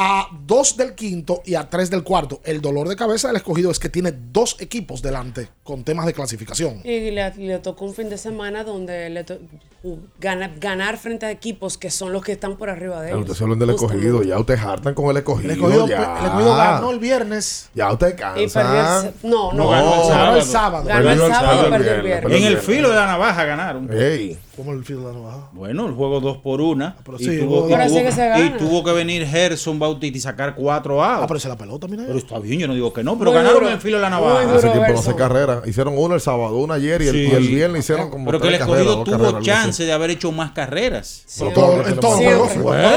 A 2 del quinto y a 3 del cuarto. El dolor de cabeza del escogido es que tiene dos equipos delante con temas de clasificación. Y le, le tocó un fin de semana donde le to- gana- ganar frente a equipos que son los que están por arriba de Ya ellos. Ustedes hablan del escogido, ya ustedes hartan con el escogido. El escogido, ya. el escogido ganó el viernes. Ya usted Y perdió el cansa. sa- no, no, No, ganó el Ganó el sábado. sábado. Ganó el Perdió el sábado y sábado, perdió el el viernes. viernes. En el filo de la navaja ganaron. Ey. ¿Cómo el filo de la navaja? Bueno, el juego 2 por 1. pero y, sí, y Ahora sí tuvo- que se y tuvo que venir Gerson Bautista y sacar 4 Ah, outs. pero es la pelota, mira. Pero está bien, yo no digo que no, pero Muy ganaron duro. el filo de la Muy navaja. duro. Hace tiempo no hace carrera. Hicieron uno el sábado, uno ayer y el, Sí. y el viernes hicieron como Pero que el escogido tuvo carreras, chance de haber hecho más carreras. Pero En todo- todo- en el sí. Todos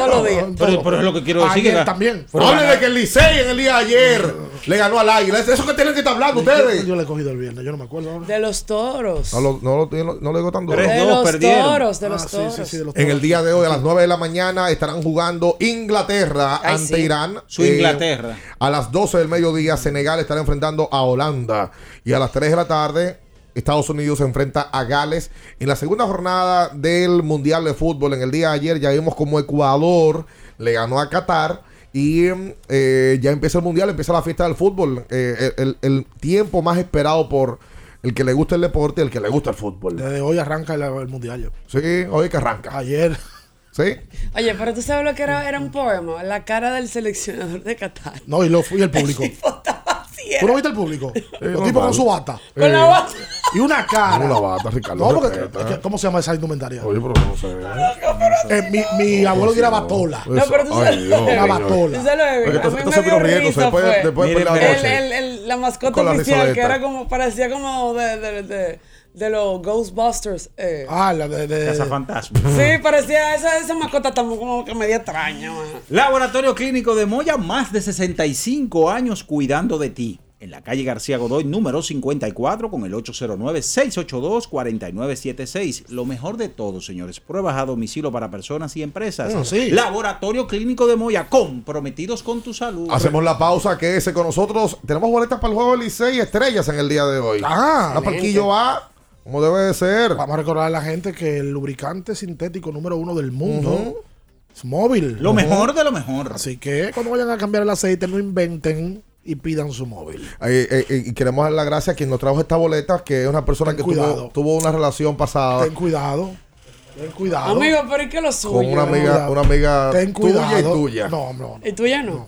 los días. Pero, pero es lo que quiero decir. Ayer también. pero Hable de que el Licey en el día de ayer le ganó al Águila. Es Eso que tienen que estar hablando ustedes. Yo le he cogido el viernes, yo no me acuerdo. De los toros. No, lo- no, lo- no, no le digo tan duro. Tres, de dos, los perdieron. Toros, de los Ah, toros. sí, sí, de los En toros. el día de hoy, a las 9 de la mañana, estarán jugando Inglaterra Ay, ante sí. Irán. Su Eh, Inglaterra. a las 12 del mediodía, Senegal estará enfrentando a Holanda. Y a las 3 de la tarde, Estados Unidos se enfrenta a Gales. En la segunda jornada del Mundial de Fútbol, en el día de ayer, ya vimos como Ecuador le ganó a Qatar. Y eh, ya empieza el Mundial, empieza la fiesta del fútbol. Eh, el, el- el tiempo más esperado por el que le gusta el deporte y el que le gusta el fútbol. Desde hoy arranca el, el mundial. ya. Sí, hoy que arranca. Ayer, ¿Sí? Oye, pero tú sabes lo que era, era un poema, la cara del seleccionador de Qatar. No, y, lo, y el público. ¿Tú no viste el público? Los tipos con su bata. Con la bata. Y una cara. Una bata, Ricardo. No, porque, es que- ¿Cómo se llama esa indumentaria? Oye, pero no sé. Eh, mi, mi abuelo dirá batola. No, pero tú sabes, Ay, Dios, Una batola. tú sabes lo que- risa después- de la noche. la mascota Con la oficial, que era como, parecía como de, de, los Ghostbusters. eh. Ah, la de. de Casa Fantasma. Sí, parecía esa, esa mascota tan como que media extraña, man. Laboratorio Clínico de Moya, más de 65 años cuidando de ti. En la calle García Godoy, número 54, con el 809-682-4976. Lo mejor de todo, señores, pruebas a domicilio para personas y empresas. Bueno, sí. Laboratorio Clínico de Moya, comprometidos con tu salud. Hacemos la pausa, quédese con nosotros. Tenemos boletas para el juego de Licey estrellas en el día de hoy. Ah, la Parquillo va como debe de ser. Vamos a recordar a la gente que el lubricante sintético número uno del mundo es móvil. Lo mejor de lo mejor. Así que cuando vayan a cambiar el aceite, no inventen y pidan su móvil. Eh, eh, eh, y queremos dar las gracias a quien nos trajo esta boleta, que es una persona Ten que cuidado. tuvo, tuvo una relación pasada Ten cuidado. Ten cuidado. Amigo, pero ¿y qué lo suyo? con una amiga, una amiga Ten tuya y cuidado. tuya. No, no. ¿Y tuya no?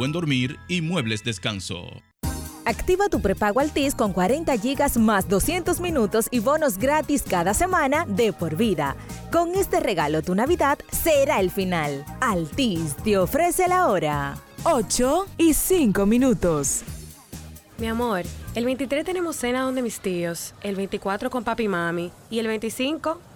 buen dormir y muebles descanso. Activa tu prepago Altis con 40 gigas más 200 minutos y bonos gratis cada semana de por vida. Con este regalo tu Navidad será el final. Altis te ofrece la hora. 8 y 5 minutos. Mi amor, el 23 tenemos cena donde mis tíos, el 24 con papi y mami y el 25,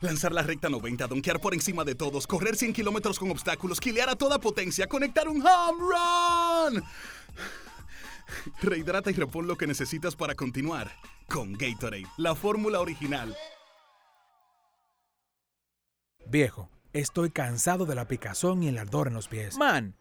lanzar la recta 90, donkear por encima de todos, correr 100 kilómetros con obstáculos, quilear a toda potencia, conectar un home run. Rehidrata y repon lo que necesitas para continuar con Gatorade, la fórmula original. Viejo, Estoy cansado de la picazón y el ardor en los pies. Man,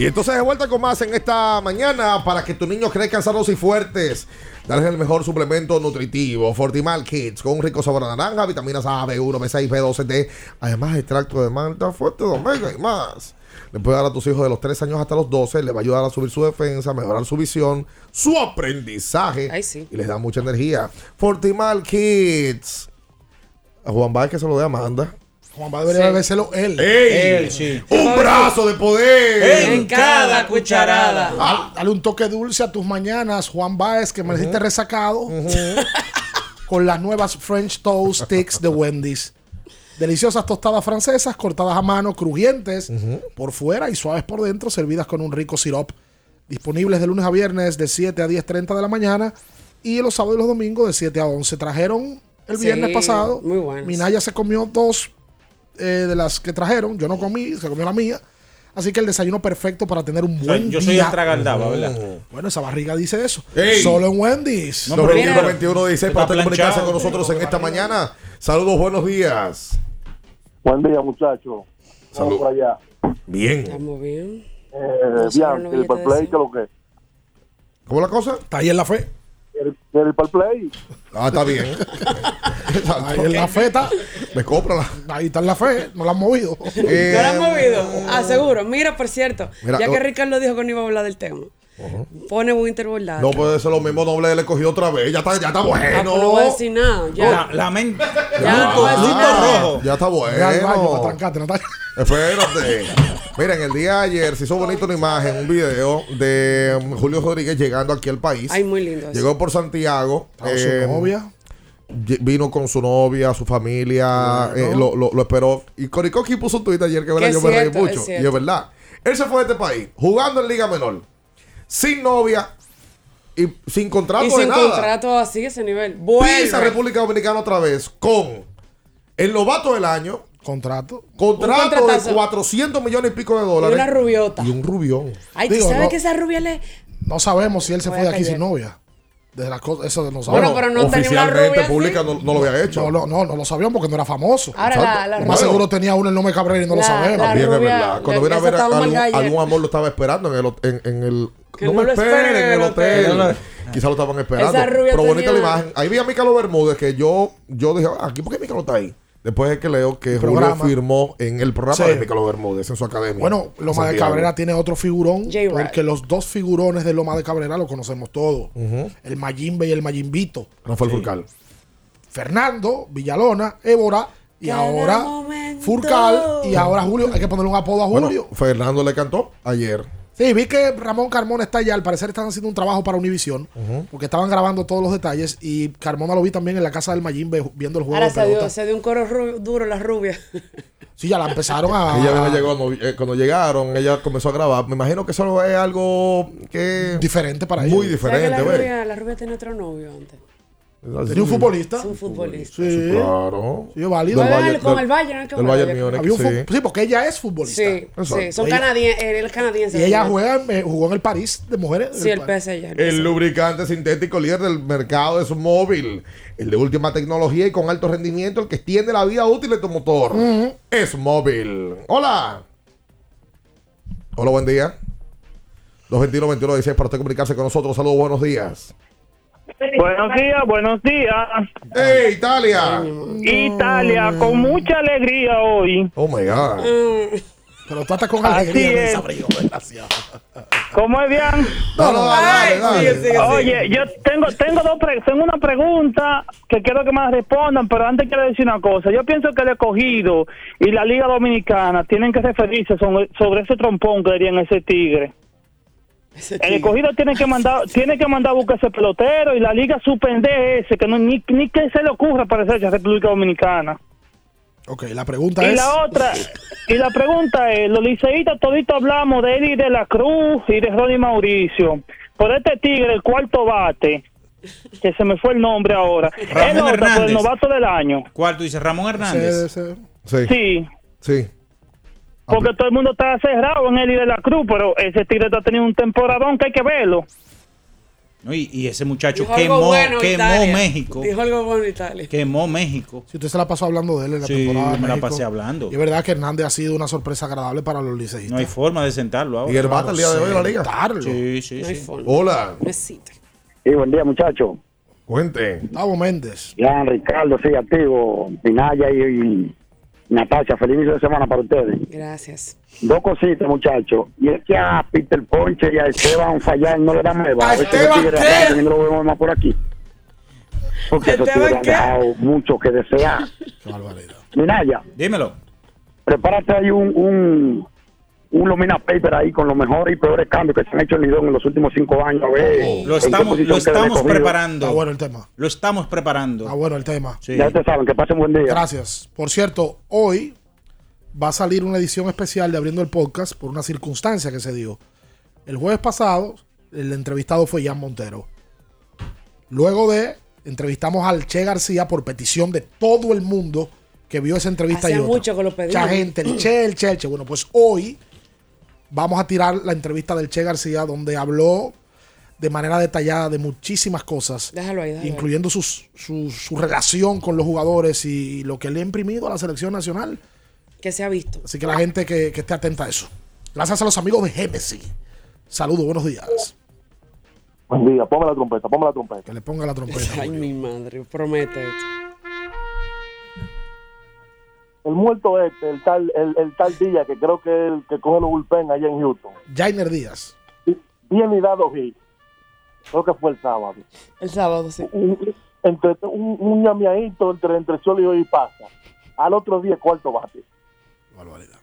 Y entonces de vuelta con más en esta mañana para que tus niños crezcan sanos y fuertes. Darles el mejor suplemento nutritivo, Fortimal Kids, con un rico sabor a naranja, vitaminas A, B1, B6, B12, D, además extracto de malta, fuerte de omega y más. Le puede dar a tus hijos de los 3 años hasta los 12, le va a ayudar a subir su defensa, mejorar su visión, su aprendizaje y les da mucha energía. Fortimal Kids. A Juan Baez que se lo dé Amanda. Juan va debería bebérselo él. ¡Ey! ¡Un brazo de poder! En cada cucharada. Ah, dale un toque dulce a tus mañanas, Juan Baez, que me necesite resacado. Con las nuevas French Toast Sticks de Wendy's. Deliciosas tostadas francesas cortadas a mano, crujientes por fuera y suaves por dentro, servidas con un rico sirop. Disponibles de lunes a viernes de 7 a 10.30 de la mañana y los sábados y los domingos de 7 a 11. Trajeron el Sí, viernes pasado. muy buenas. Minaya se comió dos eh, de las que trajeron. Yo no comí, se comió la mía. Así que el desayuno perfecto para tener un sea, buen yo soy día. atragaldaba, ¿verdad? Bueno, esa barriga dice eso. Ey. Solo en Wendy's. No, 21 21 16 para comunicarse con nosotros en esta mañana. Saludos, buenos días. Buen día, muchachos. Por allá. Bien. Estamos bien. Eh, bien, el Pal Play, ¿qué es lo que? ¿Cómo la cosa? Está ahí en la fe. El, el Pal Play. Ah, está bien. Ahí en la fe está. Me cómprala. Ahí está en la fe. No la han movido. Eh, ¿No lo han movido? Aseguro. Mira, por cierto, Mira, ya que Ricardo dijo que no iba a hablar del tema, pone Winter Bordado. No puede ser lo mismo doble le cogido otra vez. Ya está, ya está Ah, pues no bueno. voy a decir nada. Ya. La, la men- Ya, no voy a decir luto nada. rojo. Ya está al baño para Espérate. Miren, el día de ayer se hizo bonito una imagen, un video de Julio Rodríguez llegando aquí al país. Ay, muy lindo. Llegó por Santiago. Estaba su eh, novia. Vino con su novia, su familia, eh, lo, lo- lo esperó. Y Coricoqui puso un tuit ayer que verdad, yo me reí mucho. es Y es verdad. Él se fue de este país jugando en Liga Menor, sin novia y sin contrato Y de sin nada. contrato así, ese nivel. Pisa Vuelve. a República Dominicana otra vez con el novato del año, Contrato. contrato de contratazo. 400 millones y pico de Y dólares. una rubiota. Y un rubión. Ay, ¿tú Digo, sabes no- que esa rubia le... No sabemos si él se fue de a aquí sin novia. De las cosas, eso no Bueno, sabemos. pero no tenía una Oficialmente rubia pública no, no lo había hecho. No, no, no, no lo sabíamos porque no era famoso. Ahora la, la más seguro tenía uno el nombre Cabrera y no lo sabemos. También es verdad. Cuando viene a ver algún, algún amor lo estaba esperando en el, en, en el Que no, no me esperen en el hotel. Quizá lo estaban esperando. Esa rubia Pero bonita la imagen. Ahí vi a Mícalo Bermúdez que yo, yo dije, ah, aquí, ¿por qué Mícalo está ahí? Después es que leo que Julio programa. firmó en el programa Sí. de Mícalo Bermúdez en su academia. Bueno, Loma de. Cabrera tiene otro figurón. Porque los dos figurones de Loma de Cabrera lo conocemos todos. El Mayimbe y el Mayimbito. Rafael Furcal. Fernando, Villalona, Évora y Cada ahora momento. Furcal y ahora Julio. Hay que ponerle un apodo a Bueno, Julio. Fernando le cantó ayer. Sí, vi que Ramón Carmona está allá. Al parecer están haciendo un trabajo para Univision. Porque estaban grabando todos los detalles. Y Carmona lo vi también en la casa del Mayimbe viendo el juego Ahora de se dio, se dio un coro duro la rubia. Sí, ya la empezaron a. Ella misma llegó, no- eh, cuando llegaron, ella comenzó a grabar. Me imagino que eso es algo que Diferente para muy ella. ¿Sabes que diferente, la rubia, la rubia tenía otro novio antes? Un futbolista. Es un futbolista. Sí. Claro. Sí, válido. Del Juega Bayern- con del- el Bayern, ¿no? del Bayern Múnich, un sí. sí, porque ella es futbolista. Sí, sí, son canadienses, él es canadiense. Y ella juega, eh, jugó en el París de mujeres. Sí, el Pa- PSG. el El lubricante sintético líder del mercado es móvil. El de última tecnología y con alto rendimiento, el que extiende la vida útil de tu motor. Es móvil. Hola. Hola, buen día. 221 21 16 para usted comunicarse con nosotros. Saludos, buenos días. Buenos días, buenos días. ¡Hey, Italia! Italia, con mucha alegría hoy. Oh my God. Pero tú estás con alegría es. desgraciado. ¿Cómo es bien? No, no, dale, dale, dale. Sigue, sigue, Oye, yo tengo tengo dos pre- tengo una pregunta que quiero que me respondan, pero antes quiero decir una cosa. Yo pienso que el escogido y la Liga Dominicana tienen que referirse sobre, sobre ese trompón que dirían ese tigre. El escogido tiene que mandar tiene que mandar a buscar ese pelotero y la liga suspende ese que no ni, ni que se le ocurra parecerse a República Dominicana. Ok, la pregunta Y es. la otra, y la pregunta es, los liceístas todito hablamos de Eddie de la Cruz y de Ronnie Mauricio. Por este tigre, el cuarto bate, que se me fue el nombre ahora, Ramón el otro, por el Hernández. novato del año. ¿Cuál tú dices? Ramón Hernández. Sí. Sí, Sí. Porque todo el mundo está cerrado en Eddie de la Cruz, pero ese tigre está teniendo un temporadón que hay que verlo. No, y, y ese muchacho Dijo quemó, bueno, quemó. México. Dijo algo bueno Italia. Quemó México. Si usted se la pasó hablando de él en la Sí, temporada. me la México. pasé hablando. Y es verdad que Hernández ha sido una sorpresa agradable para los liceístas. No hay forma de sentarlo ahora. ¿Y el bate el día de hoy en la liga? Sí, sí, No hay sí. forma. Hola. Necesita. Sí, buen día, muchachos. Cuente. Gustavo Méndez. Ya, Ricardo, sí, activo. Pinaya y, y Natacha, feliz inicio de semana para ustedes. Gracias. Dos cositas, muchachos. Y es que a Peter Ponche y a Esteban Fallar no le dan meva. ¿A A no lo vemos más por aquí. Porque esos ¿Esteban tigres han dejado mucho que desear. Qué barbaridad. Minaya, Dímelo. prepárate ahí un, un, un Lumina Paper ahí con los mejores y peores cambios que se han hecho en Lidón en los últimos cinco años. A ver, Lo estamos, lo preparando. Está bueno el tema. Lo estamos preparando. Está bueno el tema. Sí. Ya ustedes saben, que pasen buen día. Gracias. Por cierto, hoy va a salir una edición especial de Abriendo el Podcast por una circunstancia que se dio. El jueves pasado, el entrevistado fue Jan Montero. Luego de, entrevistamos al Che García por petición de todo el mundo que vio esa entrevista Hacía y otra. mucho que lo pedimos. Mucha gente, el Che, el Che, el Che. Bueno, pues hoy vamos a tirar la entrevista del Che García donde habló de manera detallada de muchísimas cosas Déjalo ahí, déjalo ahí. incluyendo sus- su, su relación con los jugadores y lo que le ha imprimido a la selección nacional. Que se ha visto. Así que la gente que, que esté atenta a eso. Gracias a los amigos de Genesis. Saludos, buenos días. Buen día, ponme la trompeta, ponme la trompeta. Que le ponga la trompeta. Ay, mi madre, promete. El muerto este, el tal, el, el tal día que creo que es el que coge los bullpen allá en Houston. Jainer Díaz. Bien y dado hit. Creo que fue el sábado. El sábado, sí. Un, entre, un, un llameadito entre, entre sólido y pasa. Al otro día, cuarto bate. Barbaridad.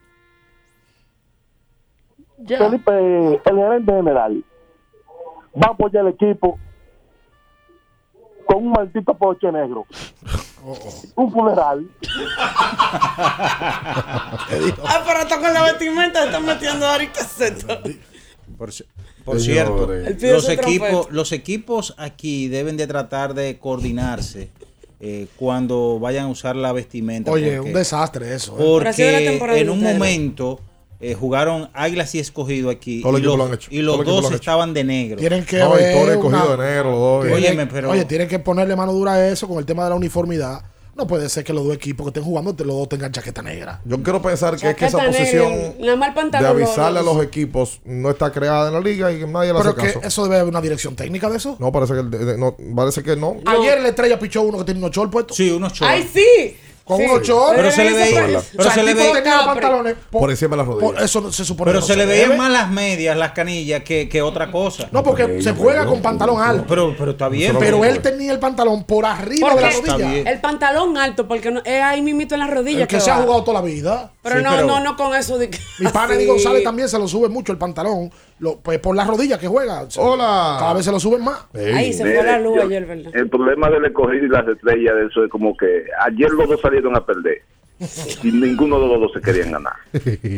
Felipe, el gerente general, va a apoyar el equipo con un maldito poche negro. Un funeral. Ah, pero hasta con la vestimenta están metiendo esto. Por, por cierto, los equipos, los equipos aquí deben de tratar de coordinarse eh, cuando vayan a usar la vestimenta. Oye, porque- un desastre eso. ¿eh? Porque en un momento eh, jugaron Águilas y Escogido aquí. Y los, lo han hecho. y los Todos los equipos dos lo han hecho. estaban de negro. Tienen que No, y ver todo el una- escogido de negro, los dos. Tienen- Óyeme, pero- Oye, tienen que ponerle mano dura a eso con el tema de la uniformidad. No puede ser que los dos equipos que estén jugando los dos tengan chaqueta negra. Yo quiero pensar que es que esa posición de avisarle a lo- los equipos no está creada en la liga y que nadie Pero hace que caso. eso debe haber una dirección técnica de eso. No, parece que, el de- de- no, parece que no. Ayer la estrella pichó uno que tiene unos shorts puestos. Sí, unos shorts. ¡Ay, sí! Con Sí. unos shorts. Pero se le veía- pero o sea, se le tipo ve- tenía Capri. pantalones Por encima de las rodillas. por- eso no- se supone Pero que se no le veían más las medias, las canillas, que, que otra cosa. No, porque se juega con pantalón alto. Pero, pero está bien. Pero él tenía el pantalón por arriba de la rodilla. el pantalón alto, porque es ahí mismito en las rodillas. Que se ha jugado toda la vida. Pero no, no, no con eso. Mi pana así. Eddie González también se lo sube mucho el pantalón. Lo- pues por las rodillas que juega. Hola. Cada vez se lo suben más. Ey. Ahí se fue la luz ayer, ¿verdad? El problema del escogido y las estrellas de eso es como que ayer los dos salieron a perder y ninguno de los dos se querían ganar.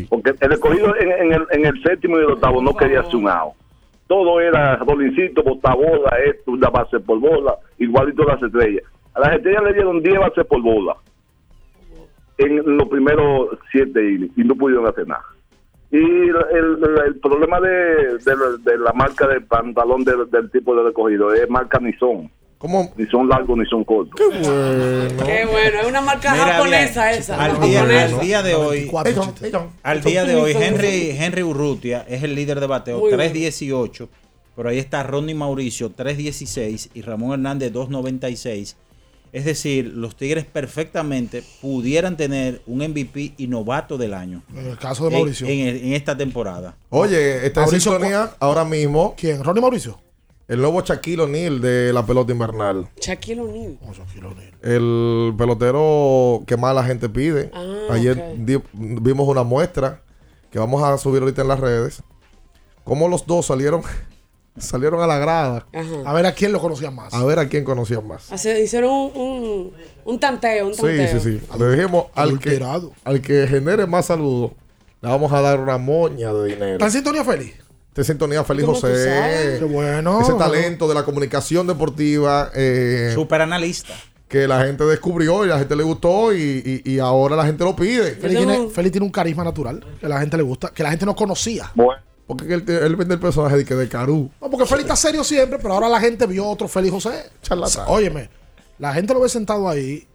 Porque el escogido en, en el, en el séptimo y el octavo no quería hacer un out. Todo era rolincito, botabola, esto, una base por bola, igualito las estrellas. A las estrellas le dieron 10 bases por bola en los primeros siete y no pudieron hacer nada. Y el, el- el problema de, de la- de la marca del pantalón del, del tipo de recogido es marca ni son. ¿Cómo? Ni son largos ni son cortos. Bueno. Qué bueno, es una marca Mira, japonesa bien, esa. Al día, japonesa. al día de hoy, 94 chiste. al día de hoy, Henry, Henry Urrutia es el líder de bateo, Muy 318. Pero ahí está Ronnie Mauricio 316 y Ramón Hernández 296. Es decir, los Tigres perfectamente pudieran tener un MVP y novato del año. En el caso de En- Mauricio. En, en esta temporada. Oye, está en Mauricio, sintonía ahora mismo. ¿Quién? ¿Ronnie Mauricio? El nuevo Shaquille O'Neal de la pelota invernal. Shaquille O'Neal. El pelotero que más la gente pide. Ah, Ayer di- vimos una muestra que vamos a subir ahorita en las redes. Cómo los dos salieron, salieron a la grada A ver a quién lo conocía más. a ver a quién conocían más. Hace- hicieron un, un, un tanteo, un Sí, tanteo. sí, sí. Le dijimos al que, al que genere más saludos, le vamos a dar una moña de dinero. ¿Está en sintonía feliz? Está en sintonía Feliz ¿Cómo tú José. Qué bueno. Ese talento de la comunicación deportiva. Eh, Super analista. Que la gente descubrió y la gente le gustó y, y- y ahora la gente lo pide. Feli tiene, Feli tiene un carisma natural que la gente le gusta, que la gente no conocía. Porque él, él vende el personaje de, que de Carú. No, porque Feli está serio siempre, pero ahora la gente vio otro Feli José. Charlatán. Óyeme, la gente lo ve sentado ahí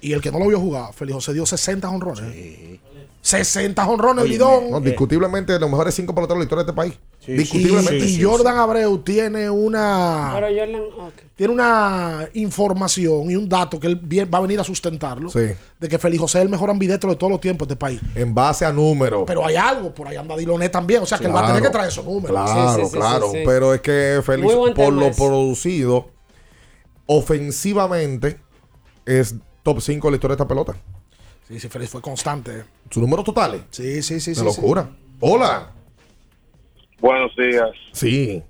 y el que no lo vio jugar, Feli José dio 60 honrones. 60 honrones, bidón. No, discutiblemente, los mejores cinco peloteros de la historia de este país. Y- discutiblemente. y Jordan Abreu tiene una Pero Jordan, ok. tiene una información y un dato que él va a venir a sustentarlo Sí. de que Feli José es el mejor ambidetro de todos los tiempos de este país. En base a números. Pero hay algo, por ahí anda Diloné también, o sea que él va a tener que traer esos números. Claro, claro. Pero es que Félix, por lo ese. producido, ofensivamente, es top 5 de la historia de esta pelota. Sí, sí, Félix fue constante. Sus números totales. Sí, sí, sí. Una sí, locura. Hola. Buenos días. Sí.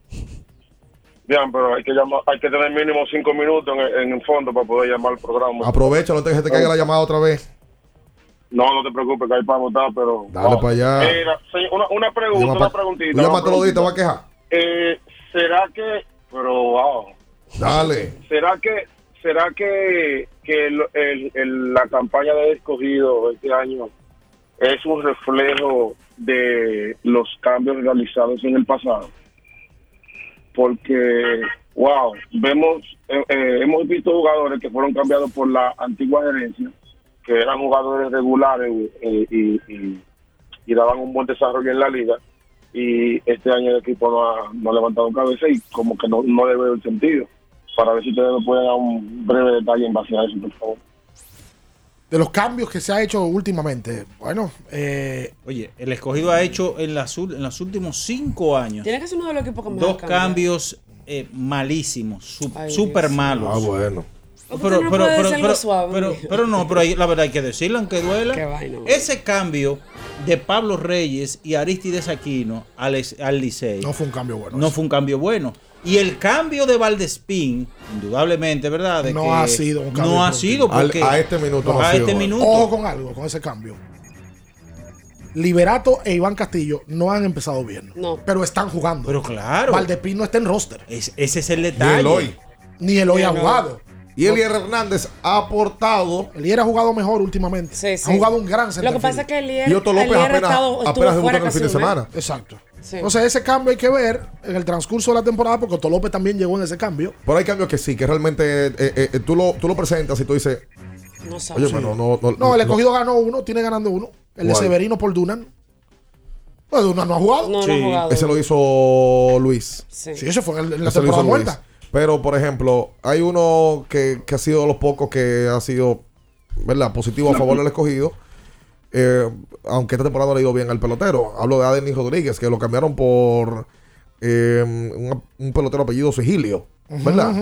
Bien, pero hay que llamar, hay que tener mínimo cinco minutos en, el- en el fondo para poder llamar al programa. Aprovecha, no te que se te caiga la llamada otra vez. No, no te preocupes, que hay para votar, pero... Dale para allá. Mira, señor, una, una pregunta, Llama una pa- preguntita. Tú días y te vas a quejar. Eh, ¿Será que... Pero, wow. Dale. ¿Será que será que, que el- la campaña de escogido este año es un reflejo de los cambios realizados en el pasado? Porque, wow, vemos, eh, eh, hemos visto jugadores que fueron cambiados por la antigua gerencia, que eran jugadores regulares eh, y, y- y daban un buen desarrollo en la liga. Y este año el equipo no ha, no ha levantado cabeza y como que no, no le veo el sentido. Para ver si ustedes me pueden dar un breve detalle en base a eso, por favor. De los cambios que se ha hecho últimamente. Bueno, eh, Oye, el escogido ha hecho en, las, en los últimos cinco años Tiene que ser uno de los equipos que mejor dos cambios eh, malísimos, su- Ay, súper Dios. malos. Ah, bueno. ¿Por qué no puede decir algo suave, pero, hombre? pero no, pero hay- la verdad hay que decirlo, aunque duela. Qué vaina, Ese cambio de Pablo Reyes y Aristides Aquino al, al Licey no fue un cambio bueno. no fue un cambio bueno. Y el cambio de Valdespín, indudablemente, ¿verdad? De No que ha sido un cambio No ha sido Al- porque a este minuto no ha a sido este minuto. Ojo con algo, con ese cambio. Liberato e Iván Castillo no han empezado bien. No. Pero están jugando. Pero claro. Valdespín no está en roster. Es- ese es el detalle. Eloy. Ni Eloy Ni ha Eloy. jugado. Y Elier Hernández ha aportado. Elier ha jugado mejor últimamente. Sí, sí. Ha jugado un gran Lo que pasa es que Elier, Y Otto López Elier apenas, estado- apenas debutó en el fin de semana. Exacto. Sí. Entonces ese cambio hay que ver en el transcurso de la temporada porque Otto López también llegó en ese cambio. Pero hay cambios que sí, que realmente eh, eh, eh, tú, lo, tú lo presentas y tú dices, No sabe. oye, bueno, no, no, No, el escogido ganó uno, tiene ganando uno. El de. Severino por Dunan. Pues Dunan no ha jugado. No, no ha jugado. Ese lo hizo Luis. Sí. Sí, ese fue en, en la temporada Luis. muerta. Pero, por ejemplo, hay uno que, que ha sido de los pocos que ha sido, ¿verdad? Positivo a favor del escogido. Eh, aunque esta temporada no le ha ido bien al pelotero. Hablo de Adenis Rodríguez, que lo cambiaron por eh, un, un pelotero apellido Sigilio. ¿Verdad?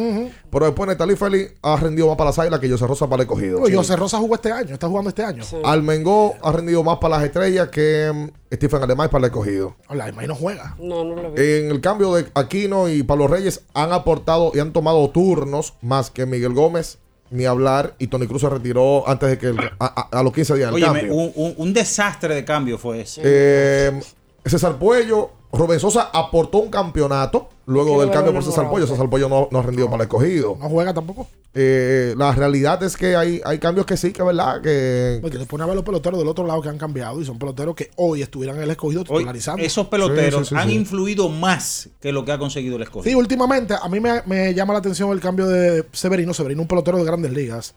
Pero después Natalie Félix ha rendido más para las águilas que José Rosa para el escogido. Pues José Rosa jugó este año, está jugando este año. Almengó ha rendido más para las estrellas que mm, Stephen Además para el escogido. Hola, Imai no juega. No, no lo vi. En el cambio de Aquino y Pablo Reyes han aportado y han tomado turnos más que Miguel Gómez, ni hablar, y Tony Cruz se retiró antes de que el- a, a- los 15 días del cambio. un, un- un desastre de cambio fue ese. Eh, César Puello, Rubén Sosa aportó un campeonato luego del cambio por César. Puello. César Puello no, no ha rendido para el escogido. No juega tampoco. Eh, la realidad es que hay, hay cambios que sí, que es verdad, que... Porque te pone a ver los peloteros del otro lado que han cambiado y son peloteros que hoy estuvieran en el escogido Hoy, titularizando. esos peloteros Sí, sí, sí, han sí. influido más que lo que ha conseguido el escogido. Sí, últimamente a mí me, me llama la atención el cambio de Severino. Severino, un pelotero de grandes ligas.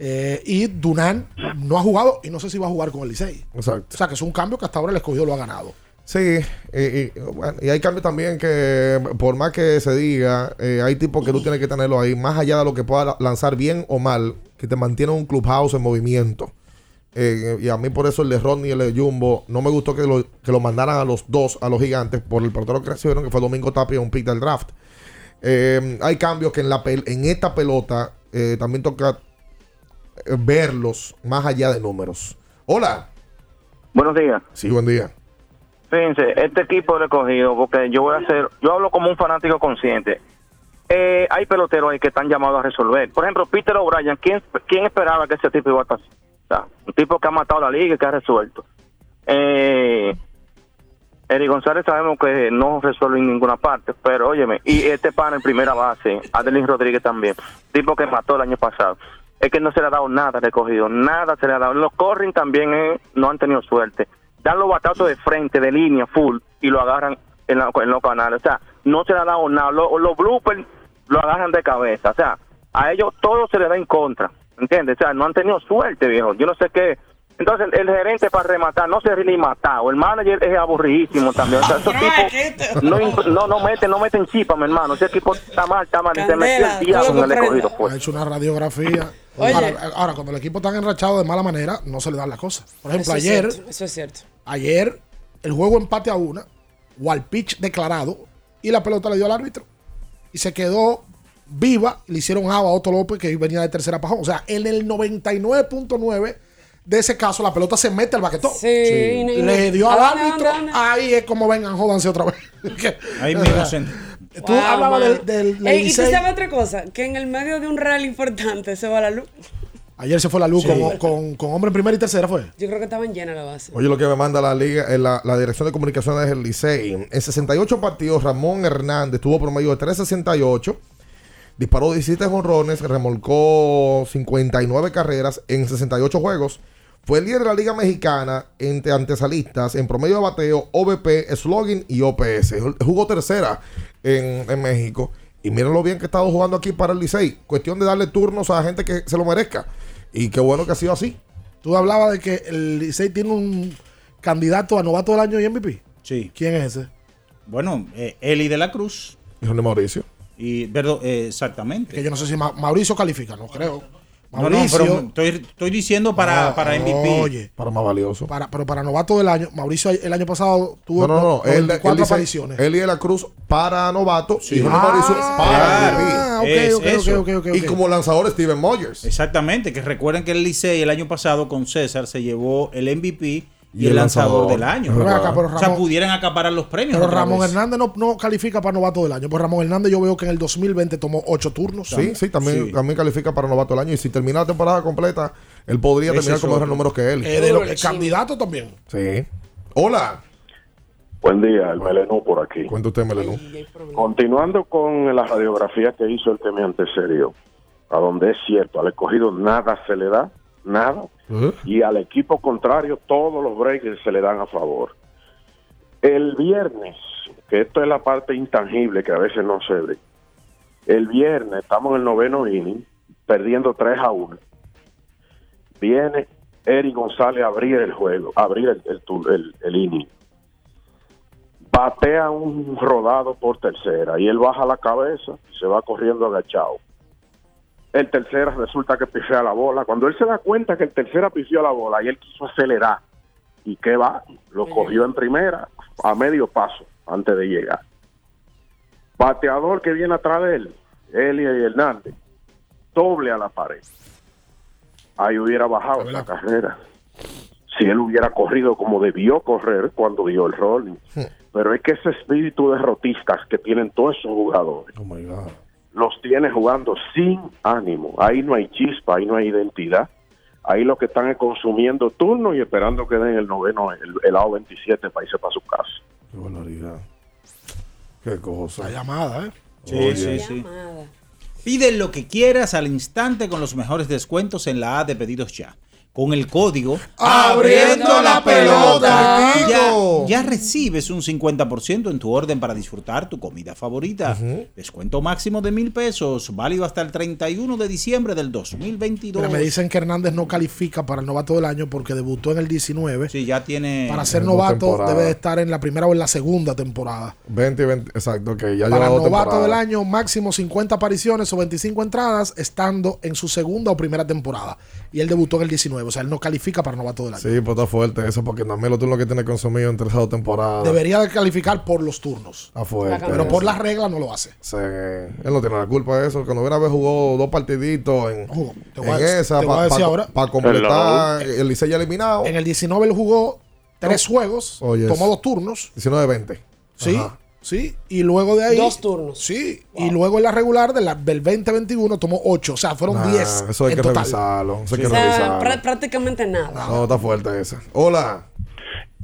Eh, y Dunan no ha jugado y no sé si va a jugar con el Licey. Exacto. O sea que es un cambio que hasta ahora el escogido lo ha ganado. Sí, y, y, hay cambios también que, por más que se diga, eh, hay tipos que tú tienes que tenerlo ahí, más allá de lo que pueda lanzar bien o mal, que te mantiene un clubhouse en movimiento. Eh, y a mí por eso el de Rodney y el de Jumbo, no me gustó que lo, que lo mandaran a los dos, a los gigantes, por el portero que recibieron, que fue Domingo Tapia, un pick del draft. Eh, hay cambios que en, la pel- en esta pelota también toca verlos más allá de números. Hola. Buenos días. Sí, buen día. Fíjense, este equipo lo he cogido porque yo voy a hacer, yo hablo como un fanático consciente. Eh, hay peloteros ahí que están llamados a resolver. Por ejemplo, Peter O'Brien, ¿quién, ¿quién esperaba que ese tipo iba a estar? O sea, un tipo que ha matado la liga y que ha resuelto. Eh, Eric González sabemos que no resuelve en ninguna parte, pero óyeme, y este pan en primera base, Adelín Rodríguez también, tipo que mató el año pasado. Es que no se le ha dado nada recogido, nada se le ha dado. Los corren también eh, no han tenido suerte. Dan los batazos de frente, de línea, full, y lo agarran en, la- en los canales. O sea, no se le ha dado nada. Los, los bloopers lo agarran de cabeza. O sea, a ellos todo se le da en contra. ¿Entiendes? O sea, no han tenido suerte, viejo. Yo no sé qué. Entonces, el, el gerente para rematar no se ni matado. El manager es aburridísimo también. O sea, esos tipos no, no, no meten, no meten chipa, mi hermano. Ese equipo está mal, está mal. Y se metió el diablo en el escogido. Pues. Ha hecho una radiografía. Oye. Ahora, ahora, cuando el equipo está enrachado de mala manera, no se le dan las cosas. Por ejemplo, Eso es ayer, cierto, eso es cierto. ayer, el juego empate a una, o al pitch declarado, y la pelota le dio al árbitro. Y se quedó viva, le hicieron java a Otto López, que venía de tercera pajón. O sea, en el 99.9 de ese caso, la pelota se mete al baquetón. Sí, no- Le dio ¿A al árbitro. Ahí es como vengan, jódanse otra vez. Ahí o mismo Tú Wow, hablabas del, del, del Ey, y tú sabes otra cosa, que en el medio de un rally importante se va la luz. Ayer se fue la luz Sí. con, con, con hombre en primera y tercera, ¿fue? Yo creo que estaban llenas la base. Oye, lo que me manda la liga, eh, la, la dirección de comunicaciones del Licey. En 68 partidos, Ramón Hernández tuvo promedio de 368. Disparó 17 jonrones, remolcó 59 carreras en 68 juegos. Fue el líder de la Liga Mexicana entre antesalistas en promedio de bateo, OVP, slogan y OPS. Jugó tercera en, en México. Y miren lo bien que ha estado jugando aquí para el Licey. Cuestión de darle turnos a gente que se lo merezca. Y qué bueno que ha sido así. Tú hablabas de que el Licey tiene un candidato a novato del año y MVP. Sí. ¿Quién es ese? Bueno, eh, Eli de la Cruz. Hijo de Mauricio. Y, perdón, eh, exactamente. Que yo no sé si Ma- Mauricio califica, no creo. No, no, Mauricio. pero estoy, estoy diciendo para, Ah, para MVP. Oye, Para más valioso. para, pero para novato del año, Mauricio el año pasado tuvo No, no, no. Él, él 24 dice apariciones. Eli de la Cruz para novato y Jorge Ah, Mauricio para ah, MVP. Es ok, eso. ok, ok, ok, Y como lanzador Steven Moyers. Exactamente, que recuerden que el Licey el año pasado con César se llevó el MVP y, Y el lanzador, lanzador. del año. Pero o sea, pudieran acaparar los premios. Pero Ramón vez. Hernández no, no califica para novato del año. Pues Ramón Hernández yo veo que en el 2020 tomó 8 turnos. Sí, sí, también, Sí. también califica para novato del año. Y si termina la temporada completa, él podría Ese terminar con mejores números que él. Eh, de lo- el candidato también. Sí. Hola. Buen día, el Melenú por aquí. Cuenta usted, Melenú. Continuando con la radiografía que hizo el que me antecedió, a donde es cierto, al escogido nada se le da, nada, y al equipo contrario todos los breaks se le dan a favor. El viernes, que esto es la parte intangible que a veces no se ve, el viernes estamos en el noveno inning, perdiendo 3 a 1. Viene Eric González a abrir el juego, a abrir el, el- el inning batea un rodado por tercera y él baja la cabeza y se va corriendo agachado. El tercera resulta que pifea la bola. Cuando él se da cuenta que el tercera pifió la bola y él quiso acelerar, ¿y qué va? Lo cogió en primera a medio paso antes de llegar. Bateador que viene atrás de él, Elia y Hernández, doble a la pared. Ahí hubiera bajado la carrera. Si él hubiera corrido como debió correr cuando dio el rolling. Pero es que ese espíritu derrotistas que tienen todos esos jugadores, los tiene jugando sin ánimo. Ahí no hay chispa, ahí no hay identidad. Ahí lo que están es consumiendo turno y esperando que den el noveno, el, el AO 27 para irse para su casa. Qué barbaridad. Qué cosa. La llamada, ¿eh? Sí, Oye. sí, sí. Pide lo que quieras al instante con los mejores descuentos en la A de pedidos ya. Con el código Abriendo la pelota, ya, ya recibes un 50% en tu orden para disfrutar tu comida favorita. Descuento máximo de mil pesos, válido hasta el 31 de diciembre del 2022. Pero me dicen que Hernández no califica para el novato del año porque debutó en el 19. Sí, ya tiene. Para ser novato debe estar en la primera o en la segunda temporada. 20 y 20, exacto, que ya Para lleva dos novato del año, máximo 50 apariciones o 25 entradas, estando en su segunda o primera temporada. Y él debutó en el 19, o sea, él no califica para novato del año. Sí, pues está fuerte eso, porque también lo tú lo que tiene consumido entre esas dos temporadas. Debería de calificar por los turnos. Está fuerte. Pero por las reglas no lo hace. Sí, él no tiene la culpa de eso. Que no hubiera vez jugó dos partiditos en, te en a- esa te voy a decir ahora. para completar el Licey ya eliminado. En el 19 él jugó tres juegos, Oye, tomó dos turnos. 19-20. Sí, Ajá. Sí. Y luego de ahí. Dos turnos. Sí. Y luego en la regular de la- del 2021 tomó ocho. O sea, fueron Nah, 10. Eso hay en que total. revisarlo. Eso hay que sea, revisarlo. prá- prácticamente nada. No, está fuerte esa. Hola.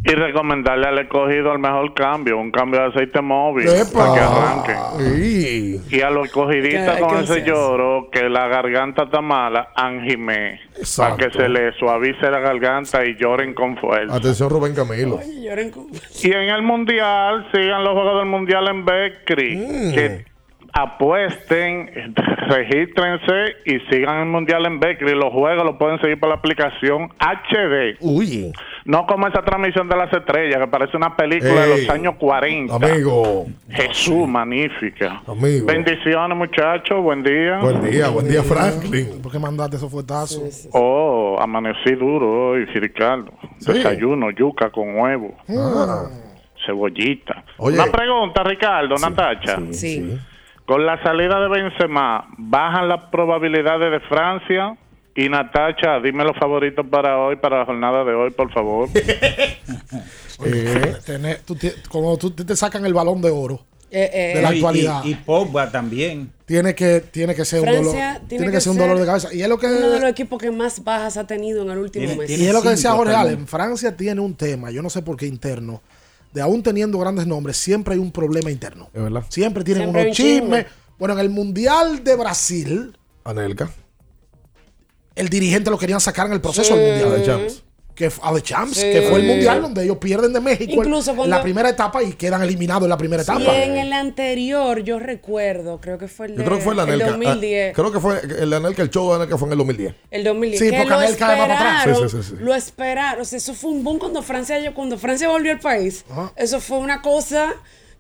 Y recomendarle al escogido el mejor cambio, un cambio de aceite móvil Epa. para que arranque. Sí. Y a los escogidistas ¿Qué- con ese lloro, que la garganta está mala, anjime, para que se le suavice la garganta y lloren con fuerza. Atención, Rubén Camilo. Y en el mundial, sigan los juegos del mundial en Becri. Mm. Que apuesten, regístrense y sigan el mundial en Becri. Los juegos los pueden seguir por la aplicación HD. Uy. No como esa transmisión de las estrellas, que parece una película de los años 40. Amigo. Jesús, magnífica. Amigo. Bendiciones, muchachos. Buen día. Buen día, buen día, Franklin. ¿Por qué mandaste esos fuetazos? Oh, amanecí duro hoy, Ricardo. Desayuno, yuca con huevo. Ah. Cebollita. Oye. Una pregunta, Ricardo, Natacha. Sí. Con la salida de Benzema, ¿bajan las probabilidades de Francia? Y Natacha, dime los favoritos para hoy, para la jornada de hoy, por favor. Oye, tener- tú como tú te sacan el balón de oro Eh, eh, de la y- actualidad, Y, y Pogba también. tiene, que, tiene que ser un dolor. Tiene, que, ser un dolor de cabeza. Y es lo que. uno de los equipos que más bajas ha tenido en el último mes. Y es lo que decía Jorge Allen. Francia tiene un tema, yo no sé por qué interno, de aún teniendo grandes nombres, siempre hay un problema interno. Es verdad. Siempre tienen Siempre unos chismes. chisme. Bueno, en el Mundial de Brasil, Anelka. el dirigente lo querían sacar en el proceso Sí. del Mundial. A The Champs. Que, a The Champs, Sí. que fue el Mundial donde ellos pierden de México en- Incluso cuando- la primera etapa y quedan eliminados en la primera etapa. Y en el anterior, yo recuerdo, creo que fue el, Yo de, creo que fue el el Anelka. 2010. Ah, creo que fue el Anelka, el show de Anelka fue en el 2010. El 2010. Sí, que porque lo Anel cae más para atrás. esperaron. Sí, sí, sí, sí. Lo esperaron. O sea, eso fue un boom cuando Francia, cuando Francia volvió al país. Eso fue una cosa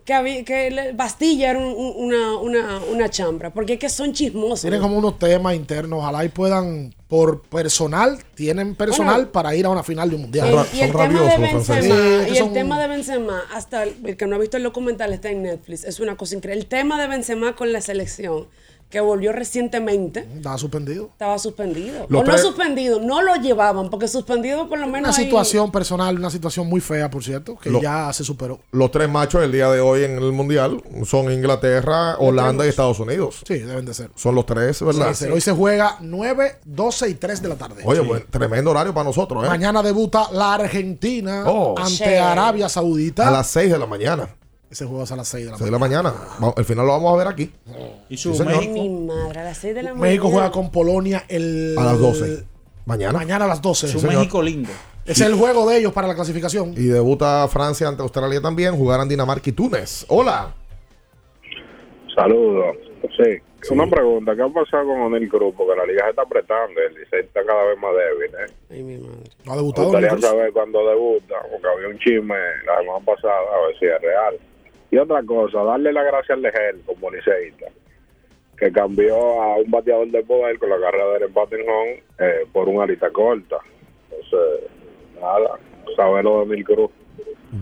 que había, que la- Bastilla era un- un- una, una, una chambra. Porque es que son chismosos. Tienen como unos temas internos, ojalá y puedan, por personal, tienen personal Bueno. para ir a una final de un mundial. El- y el tema de Benzema, y el son- tema de Benzema, hasta el, el que no ha visto el documental está en Netflix, es una cosa increíble. El tema de Benzema con la selección, que volvió recientemente, Estaba suspendido. estaba suspendido. Los o no suspendido, no lo llevaban, porque suspendido por lo Una menos hay- situación personal, una situación muy fea, por cierto, que Lo- ya se superó. Los tres machos el día de hoy en el Mundial son Inglaterra, Holanda y Estados Unidos. Sí, deben de ser. Son los tres, ¿verdad? Sí, Hoy se juega 9, 12 y 3 de la tarde. Oye, buen- tremendo horario para nosotros, ¿eh? Mañana debuta la Argentina Oh. ante Sí. Arabia Saudita. A las 6 de la mañana. Ese juego es a las 6 de la 6 de la mañana. El final lo vamos a ver aquí. ¿Y su Sí, señor. Ay, mi madre, a las 6 de la mañana. México juega con Polonia el... A las 12. Mañana. Mañana a las 12. Su señor. México lindo. Es el juego de ellos para la clasificación. Y debuta Francia ante Australia también. Jugarán Dinamarca y Túnez. Hola. Saludos. Sí, una pregunta. ¿Qué ha pasado con Onel Cruz? Porque la liga se está apretando. El Licey está cada vez más débil. ¿eh? Ay, mi madre. No ha Me debutado gustaría Onel Cruz. saber cuándo debuta, porque había un chisme la semana pasada, a ver si es real. Y otra cosa, darle la gracia al Legel como liceísta, que cambió a un bateador de poder con la carrera de empate en home eh, por una alita corta. Entonces, nada, saber lo de Onel Cruz.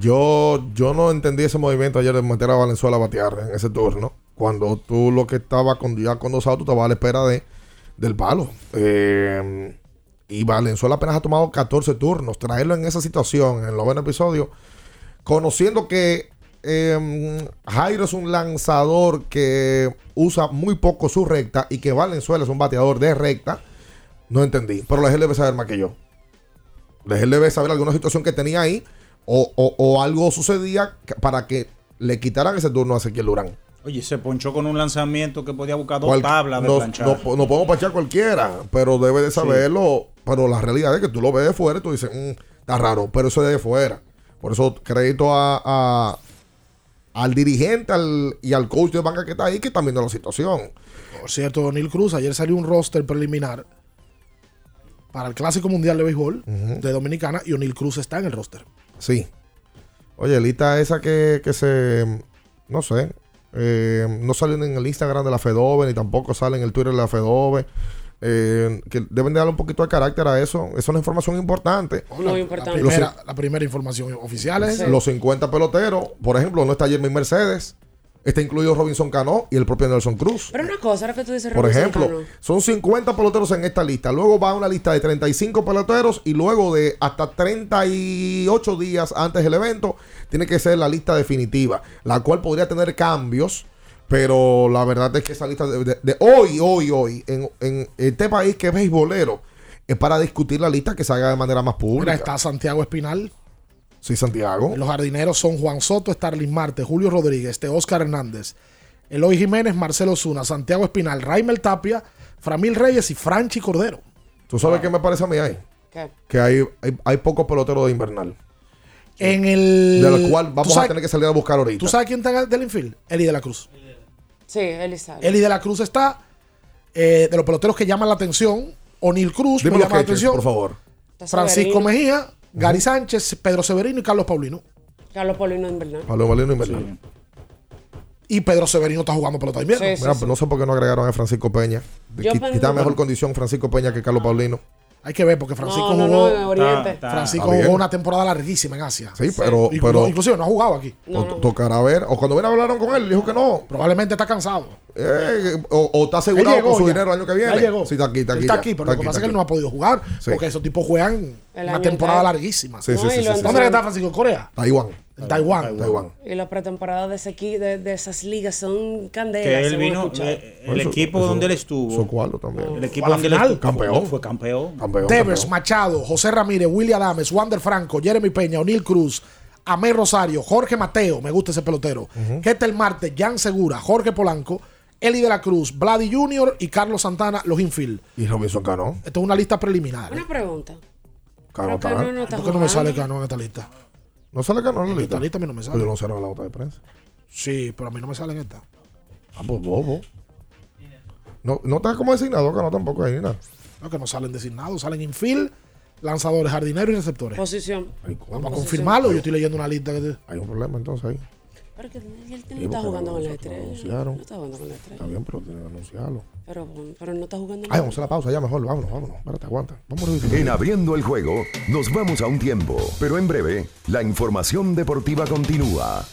Yo, yo no entendí ese movimiento ayer de meter a Valenzuela a batear en ese turno. Cuando tú lo que estaba con, ya con dos autos, estabas a la espera de, del palo. Eh, y Valenzuela apenas ha tomado 14 turnos. Traerlo en esa situación, en el noveno episodio, conociendo que eh, Jairo es un lanzador que usa muy poco su recta y que Valenzuela es un bateador de recta, no entendí. Pero la gente debe saber más que yo. La gente debe saber alguna situación que tenía ahí o, o- o algo sucedía para que le quitaran ese turno a Ezequiel Durán. Oye, se ponchó con un lanzamiento que podía buscar dos Cual- tablas de no, planchar. no, no podemos pachar cualquiera, pero debe de saberlo pero la realidad es que tú lo ves de fuera y tú dices, "Mm, está raro, pero eso es de fuera. Por eso crédito a, a- al dirigente al- y al coach de banca que está ahí que están viendo la situación. Por cierto, Donil Cruz, ayer salió un roster preliminar para el Clásico Mundial de Béisbol de Dominicana y O'Neill Cruz está en el roster. Sí. Oye, lista esa que, que se. No sé. eh, no sale en el Instagram de la Fedove, ni tampoco sale en el Twitter de la Fedove. Eh, que deben de darle un poquito de carácter a eso. Eso es una información importante. Muy importante. La primera, la primera información oficial es esa. Los 50 peloteros, por ejemplo, no está Jeremy Mercedes, está incluido Robinson Cano y el propio Nelson Cruz. Pero una cosa, ahora que tú dices Por Robinson ejemplo, Cano. son 50 peloteros en esta lista. Luego va una lista de 35 peloteros y luego de hasta 38 días antes del evento tiene que ser la lista definitiva, la cual podría tener cambios. Pero la verdad es que esa lista de, de- de hoy, hoy, hoy, en, en este país que es beisbolero, es para discutir la lista que se haga de manera más Mira, pública. está Santiago Espinal. Sí, Santiago. Los jardineros son Juan Soto, Starling Marte, Julio Rodríguez, este Oscar Hernández, Eloy Jiménez, Marcelo Zuna, Santiago Espinal, Raimel Tapia, Framil Reyes y Franchi Cordero. ¿Tú sabes qué me parece a mí ahí? ¿Qué? Que hay, hay, hay pocos peloteros de invernal. En el. De lo cual ¿Tú vamos a tener que salir a buscar ahorita. ¿Tú sabes quién está del infield? Eli de la Cruz. Sí, Elisa. Eli de la Cruz está eh, de los peloteros que llaman la atención. O'Neill Cruz Dime me los llama la catchers, atención. por favor. Francisco Severino. Mejía, Gary Sánchez, Pedro Severino y Carlos Paulino. Carlos Paulino Invernal. Pablo Valino Invernal. Y Pedro Severino está jugando pelota de invierno. Sí, sí, Mira, pues no sé por qué no agregaron a Francisco Peña. Yo Qui- pensé- Quizá mejor condición Francisco Peña que Carlos Paulino. Hay que ver porque Francisco No, no, jugó. no, en Oriente. Está- Francisco jugó una temporada larguísima en Asia. Sí, pero, pero inclusive no ha jugado aquí. No, o- no. tocará ver. O cuando viene hablaron con él, dijo que no. Probablemente está cansado. Eh, o, o está asegurado llegó con su ya. dinero el año que viene. Ya llegó. Sí, está aquí, está aquí. está ya. aquí, pero Está lo que pasa es que él no ha podido jugar Sí. porque esos tipos juegan El una año temporada entero. larguísima. Sí, sí, No, sí, y sí, lo sí. ¿Dónde está Francisco? ¿Corea? Taiwán. En Taiwán. Taiwán. Y la pretemporada de, ese equi- de, de esas ligas son candelas. Que él según vino, escuchado. eh, el Eso- equipo eso- donde él estuvo. También. El equipo a la donde él final. estuvo. Campeón. Fue campeón. Campeón, Tevez, campeón. Machado, José Ramírez, William Adames, Wander Franco, Jeremy Peña, O'Neill Cruz, Amé Rosario, Jorge Mateo, me gusta ese pelotero, Ketel Marte, Jan Segura, Jorge Polanco, Eli de la Cruz, Vladi Jr. y Carlos Santana, los infield. Y Robinson Cano. Esto es una lista preliminar. Una pregunta. Cano no, está ¿Por qué no me sale Cano en esta lista? ¿No sale Cano en la En lista? esta lista a mí no me Pero sale. yo no sé en la nota de prensa. Sí, pero a mí no me sale en esta. Ah, pues bobo. No, no está como designado Cano tampoco ahí, ni nada. No, que no salen designados, salen infield, lanzadores, jardineros y receptores. Posición. Vamos a confirmarlo. Yo estoy leyendo una lista que te- Hay un problema entonces ahí. Pero que él no está jugando con la estrella. anunciaron. No está jugando con la estrella. Está bien, pero tienen que anunciarlo. Pero, pero no está jugando Ay, vamos a la pausa ya mejor. Vámonos, vámonos. Espérate, aguanta. Revisar. En abriendo el juego, nos vamos a un tiempo, pero en breve, la información deportiva continúa.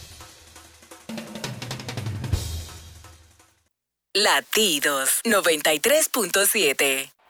Latidos 93.7.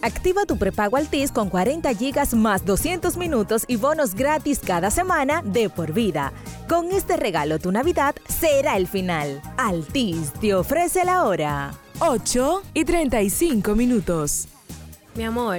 Activa tu prepago Altis con 40 gigas más 200 minutos y bonos gratis cada semana de por vida. Con este regalo tu Navidad será el final. Altis te ofrece la hora. 8 y 35 minutos. Mi amor,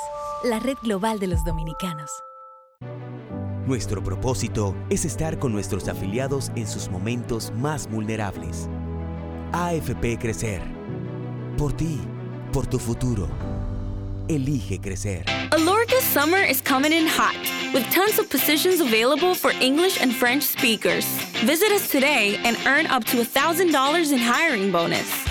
la red global de los dominicanos. Nuestro propósito es estar con nuestros afiliados en sus momentos más vulnerables. AFP Crecer. Por ti, por tu futuro. Elige crecer. Alorca's summer is coming in hot, with tons of positions available for English and French speakers. Visit us today and earn up to $1,000 in hiring bonus.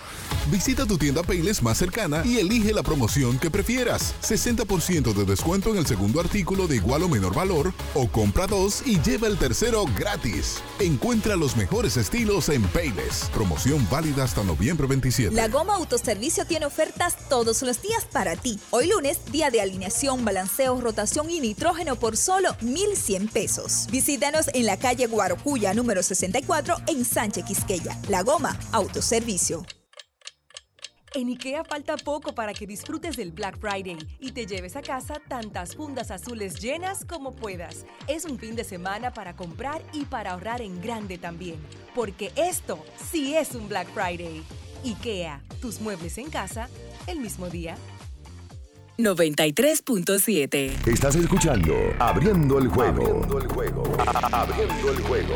Visita tu tienda Payless más cercana y elige la promoción que prefieras. 60% de descuento en el segundo artículo de igual o menor valor o compra dos y lleva el tercero gratis. Encuentra los mejores estilos en Payless. Promoción válida hasta noviembre 27. La Goma Autoservicio tiene ofertas todos los días para ti. Hoy lunes, día de alineación, balanceo, rotación y nitrógeno por solo 1,100 pesos. Visítanos en la calle Guarocuya, número 64, en Sánchez Quisqueya. La Goma Autoservicio. En IKEA falta poco para que disfrutes del Black Friday y te lleves a casa tantas fundas azules llenas como puedas. Es un fin de semana para comprar y para ahorrar en grande también, porque esto sí es un Black Friday. IKEA, tus muebles en casa el mismo día. 93.7. Estás escuchando Abriendo el juego. Abriendo el juego. Abriendo el juego.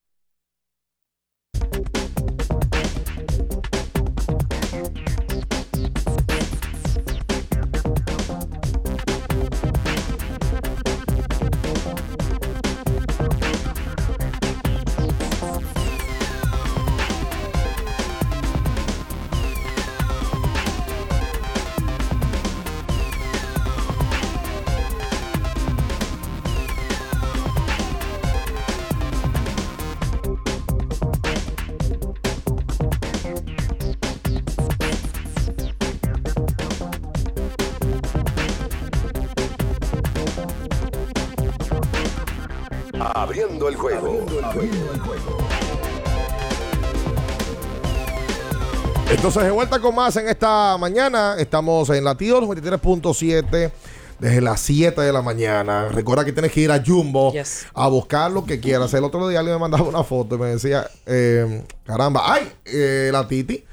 Entonces, de vuelta con más en esta mañana. Estamos en Latidos 93.7 desde las 7 de la mañana. Recuerda que tienes que ir a Jumbo a buscar lo que quieras. El otro día alguien me mandaba una foto y me decía, eh, caramba, ay, eh, la Titi.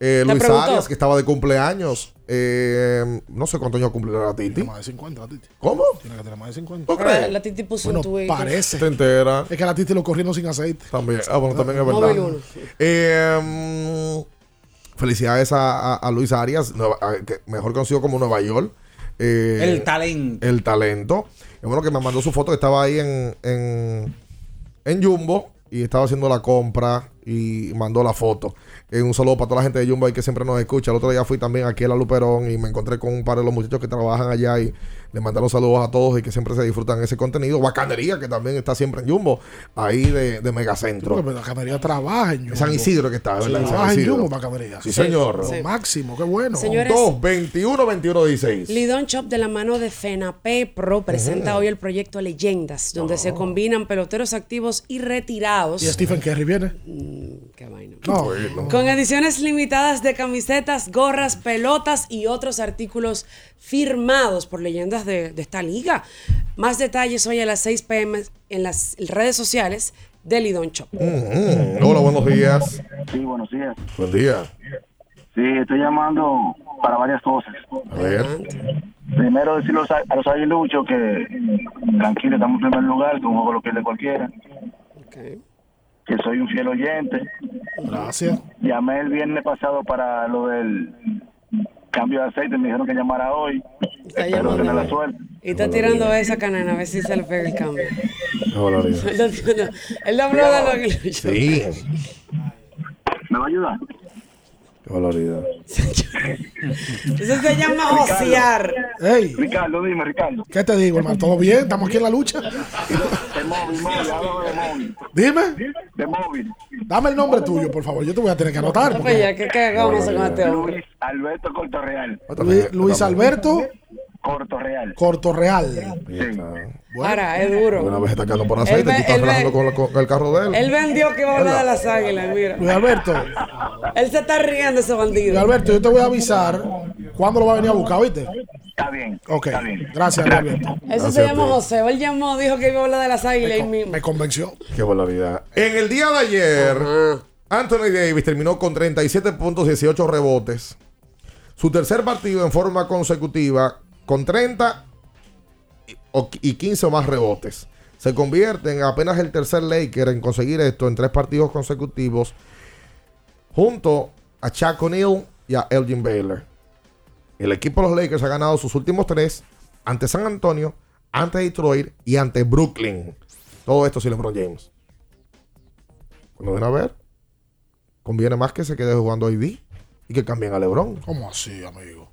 Eh, ¿Te Luis preguntó? Arias, que estaba de cumpleaños. Eh, no sé cuántos años cumplirá la Titi. Más de 50 la Titi. ¿Cómo? Tiene que tener más de 50. ¿Tú crees? La Titi puso Bueno, un tuit. parece. Te entera. Es que la Titi lo corriendo sin aceite. También. Ah, bueno, también es Móvil verdad. uno. Felicidades a, a- a Luis Arias, Nueva- a- que mejor conocido como Nueva York. Eh, El talento. El talento. Es bueno que me mandó su foto que estaba ahí en, en, en Jumbo y estaba haciendo la compra y mandó la foto. Eh, un saludo para toda la gente de Jumbo ahí que siempre nos escucha. El otro día fui también aquí a la Luperón y me encontré con un par de los muchachos que trabajan allá y le mandaron saludos a todos y que siempre se disfrutan ese contenido. Bacanería, que también está siempre en Jumbo, ahí de, de Megacentro. Porque la camería trabaja en Jumbo. San Isidro que está, ¿verdad? En Trabaja. Jumbo, Macamería. Sí, señor. Lo máximo, qué bueno. Señores- 2, 21, 21, 16. Lidón Shop de la mano de FENAPE Pro presenta hoy el proyecto Leyendas, donde se combinan peloteros activos y retirados. Y Stephen Curry viene. Qué vaina. No, Con ediciones limitadas de camisetas, gorras, pelotas y otros artículos firmados por leyendas de, de esta liga. Más detalles hoy a las 6 pm en las redes sociales de Lidón Shop. Mm, Hola, buenos días. Sí, buenos días. Buen día. Sí, estoy llamando para varias cosas. A ver. Primero decirle a los- a los aguiluchos que tranquilo, estamos en primer lugar, que un juego lo pierde cualquiera. Que soy un fiel oyente. Gracias. Llamé el viernes pasado para lo del cambio de aceite, me dijeron que llamara hoy. Espero llamando tener la suerte. Y está tirando esa canana a ver si se le pega el cambio. Hola, él no habló de lo que Sí. ¿Me va a ayudar? Qué valoridad. Eso se llama osear. Ey, Ricardo, dime, Ricardo. ¿qué te digo, hermano? ¿Todo bien? ¿Estamos aquí en la lucha? De móvil, móvil, háblame de móvil. Dime. De móvil. Dame el nombre tuyo, por favor. Yo te voy a tener que anotar. porque- Oye, ¿qué cagamos con este hombre? Luis Alberto Cortorreal. Luis, Luis Alberto Cortorreal. Cortorreal. Para, es duro. Una vez está quedando por aceite, ve- tú estás relajando con, el carro de él. Él vendió que iba a hablar de las águilas, mira. Luis Alberto. Él se está riendo ese bandido. Luis Alberto, yo te voy a avisar cuándo lo va a venir a buscar, ¿viste? Está bien. Ok. Gracias, Luis Alberto. Eso se llama José. Él llamó, dijo que iba a hablar de las águilas mismo. Me convenció. Qué valoridad. En el día de ayer, Anthony Davis terminó con 37 puntos, 18 rebotes. Su tercer partido en forma consecutiva con 30 y- o- y 15 o más rebotes. Se convierte en apenas el tercer Laker en conseguir esto en tres partidos consecutivos junto a Chuck O'Neal y a Elgin Baylor. El equipo de los Lakers ha ganado sus últimos tres ante San Antonio, ante Detroit y ante Brooklyn. Todo esto sin LeBron James. Cuando ven a ver, conviene más que se quede jugando ID y que cambien a LeBron. ¿Cómo así, amigo?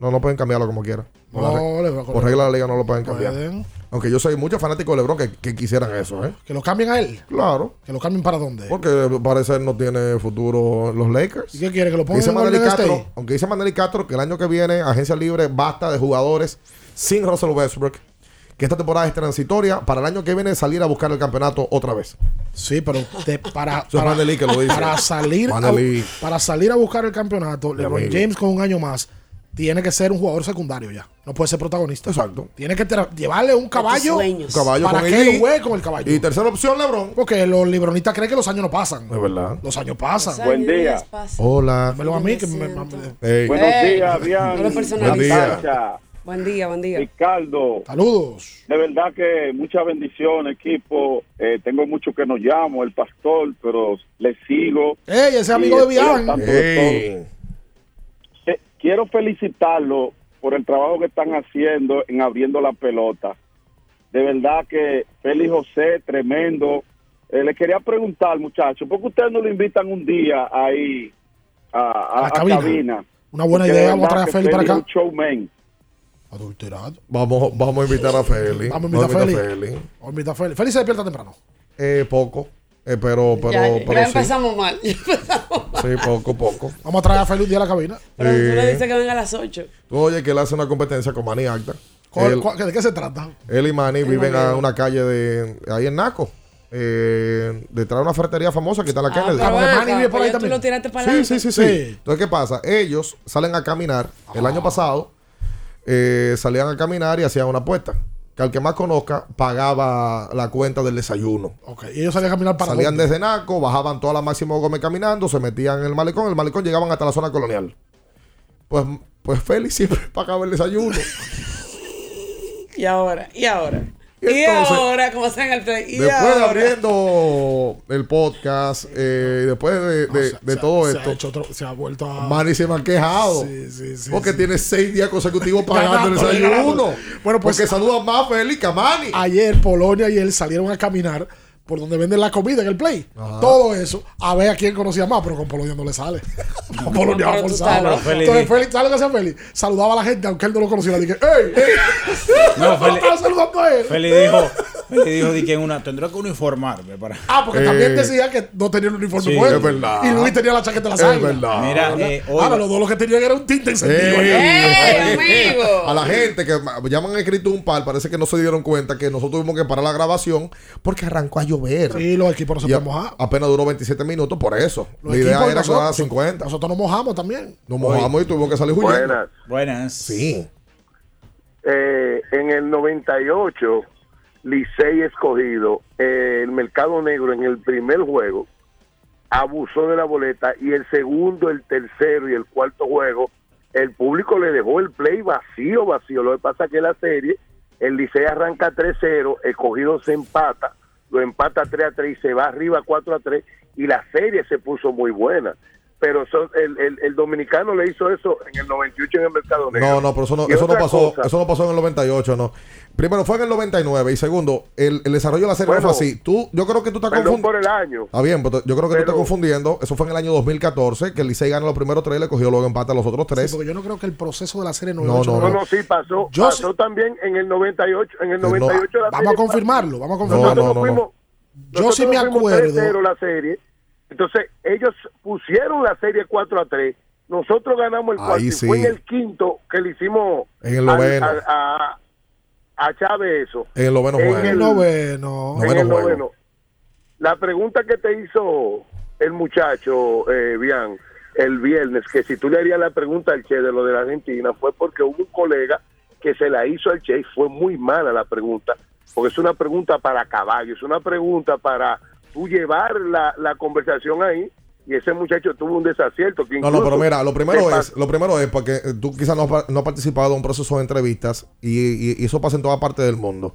No, no pueden cambiarlo como la No, re- le va a por regla de la liga no lo pueden cambiar. Pueden. Aunque yo soy mucho fanático de LeBron que, que quisieran eso, ¿eh? Que lo cambien a él. Claro. Que lo cambien para dónde. Porque parece no tiene futuro los Lakers. ¿Y qué quiere? Que lo pongan en Castro, aunque dice Manelli Castro que el año que viene, agencia libre, basta de jugadores sin Russell Westbrook. Que esta temporada es transitoria para el año que viene salir a buscar el campeonato otra vez. Sí, pero te- para, para, Manelli que lo dice. para salir a, para salir a buscar el campeonato, LeBron. James con un año más tiene que ser un jugador secundario ya. No puede ser protagonista. Exacto. Tiene que llevarle un caballo, sueños. Un caballo para con que él juegue con el caballo. Y tercera opción, LeBron. Porque los libronistas creen que los años no pasan. Es verdad. Los años pasan. Buen día. Hola. Dámelo a mí que me, me- Hey. Buenos días, Bian. Buen día. Buen día, buen día. Ricardo. Saludos. De verdad que mucha bendición, equipo. Eh, tengo mucho que nos llamo, el pastor, pero le sigo. Ey, ese amigo de Bian. Quiero felicitarlo por el trabajo que están haciendo en abriendo la pelota. De verdad que Félix José, tremendo. Eh, le quería preguntar, muchachos, ¿por qué ustedes no lo invitan un día ahí a, a- A la a cabina. Una buena Porque idea, vamos a traer a Félix para es acá. un showman. Adulterado. Vamos, vamos a invitar a Feli. Vamos a invitar a Félix. Vamos a invitar a Félix. Félix se despierta temprano. Eh, poco. Eh, pero, pero, ya, ya pero sí. empezamos mal. Ya empezamos mal. Sí, poco, poco. Vamos a traer a un día a la cabina. Pero tú le dices que venga a las 8. Tú oye que él hace una competencia con Manny Acta. ¿Cuál- Él, ¿De qué se trata? él y Manny viven Manny. a una calle de ahí en Naco. Eh, detrás de una ferretería famosa que está en la Ah, Kennedy. pero ven Manny vive por ahí ya tú también. lo tiraste para Sí, sí, sí, sí, Sí. Entonces, ¿qué pasa? Ellos salen a caminar. El año pasado eh, salían a caminar y hacían una apuesta. Que al que más conozca pagaba la cuenta del desayuno. Ok, y ellos salían a caminar para Salían dónde? desde Naco, bajaban toda la Máximo Gómez caminando, se metían en el malecón, el malecón llegaban hasta la zona colonial. Pues, pues Félix siempre pagaba el desayuno. Y ahora, y ahora. Y Y, entonces, ahora, ¿cómo se en el play? Y Después de ahora. abriendo el podcast, eh, después de, de- No, se- de se- todo se ha esto, hecho otro- se ha vuelto a. Manny se me ha quejado. Sí, sí, sí, porque sí. tiene seis días consecutivos pagando el desayuno. Bueno, pues- porque saluda más Félix que a Manny. Ayer Polonia y él salieron a caminar por donde venden la comida en el play. Todo eso, a ver a quién conocía más, pero con Polonia no le sale. Con Polonia No, va forzado. Félix- Entonces Félix, ¿sabes lo que hacía Félix? Saludaba a la gente, aunque él no lo conociera. Dije, ¡Ey! ey! No, Félix- Estaba saludando a él. Feli dijo, Feli dijo di que en una tendrá que uniformarme para. Ah, porque Eh, también decía que no tenía un uniforme sí, es verdad. Y Luis tenía la chaqueta de la Es sangre. verdad. Mira, eh, hoy- Ahora los dos lo que tenían era un tinte encendido. Ey, ¡Ey, ey, amigo! A la gente que ya me han escrito un par, parece que no se dieron cuenta que nosotros tuvimos que parar la grabación porque arrancó a llover. Sí, los equipos no se pueden mojar. apenas duró 27 minutos por eso. Los la idea era nosotros- 50. Nosotros nos mojamos también. Nos mojamos y tuvimos que salir huyendo. Buenas. Buenas. Sí. Eh, en el 98, Licey escogido, eh, el mercado negro en el primer juego abusó de la boleta y el segundo, el tercero y el cuarto juego, el público le dejó el play vacío, vacío. Lo que pasa es que la serie, el Licey arranca 3-0, escogido se empata, lo empata 3-3 y se va arriba 4-3 y la serie se puso muy buena. Pero eso- el, el, el dominicano le hizo eso en el 98 en el mercado negro. No, no, pero eso no, eso no pasó, cosa, eso no pasó en el 98, no. Primero fue en el 99 y segundo, el, el desarrollo de la serie no Bueno, fue así. Tú, yo creo que tú estás confundiendo. por el año. Está bien, pero yo creo que tú Pero- estás confundiendo. Eso fue en el año 2014, que el Licey gana los primeros tres y le cogió luego empate a los otros tres. Sí, porque yo no creo que el proceso de la serie No, 98 no, No, no, sí, pasó, Yo pasó también en el 98. En el 98 la Vamos a serie confirmarlo, vamos a confirmarlo. Yo sí me acuerdo. 3-0 la serie. Entonces, ellos pusieron la serie 4 a 3. Nosotros ganamos el Ahí cuarto. y sí. Fue en el quinto que le hicimos En el al- noveno. al- a, a Chávez eso. En el noveno En juego. el noveno. En Noveno el juego. noveno. La pregunta que te hizo el muchacho, eh, Bian, el viernes, que si tú le harías la pregunta al Che de lo de la Argentina, fue porque hubo un colega que se la hizo al Che y fue muy mala la pregunta, porque es una pregunta para caballo, es una pregunta para tú llevar la, la conversación ahí y ese muchacho tuvo un desacierto. Que No, no, pero mira, lo primero es, lo primero es porque eh, tú quizás no, has- no has participado en un proceso de entrevistas y, y- y eso pasa en toda parte del mundo.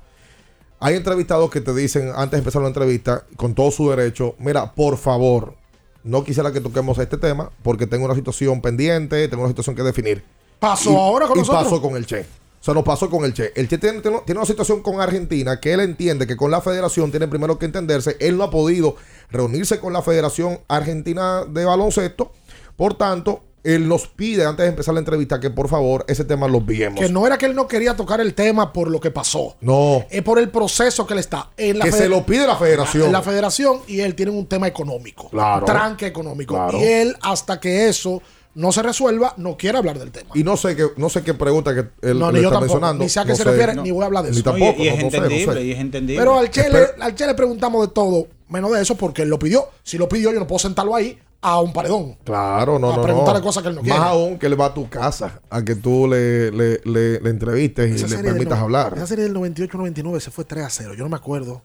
Hay entrevistados que te dicen antes de empezar la entrevista, con todo su derecho, mira, por favor, no quisiera que toquemos este tema porque tengo una situación pendiente, tengo una situación que definir. Pasó Y- ahora con y nosotros. pasó con el Che. O sea, nos pasó con el Che. El Che tiene, una situación con Argentina que él entiende que con la federación tiene primero que entenderse. Él no ha podido reunirse con la Federación Argentina de Baloncesto. Por tanto, él nos pide antes de empezar la entrevista que por favor ese tema lo viemos. Que no era que él no quería tocar el tema por lo que pasó. No. Es por el proceso que él está. En la Que se lo pide la federación. En la federación y él tiene un tema económico. Claro. Tranque económico. Claro. Y él, hasta que eso no se resuelva, no quiere hablar del tema. Y no sé qué, no sé qué pregunta que él, No, ni está tampoco. mencionando. Ni sé a qué No se sé. refiere, ni voy a hablar de Ni eso. tampoco. y es entendible, sé. y es entendible. Pero al Che, le, al Che le preguntamos de todo, menos de eso, porque él lo pidió. Si lo pidió, yo no puedo sentarlo ahí a un paredón. Claro, no, A no, preguntarle no. cosas que él no Más quiere. aún que él va a tu casa a que tú le, le, le, le entrevistes y le serie del permitas no- hablar. Esa serie del 98-99 se fue 3 a 0. Yo no me acuerdo.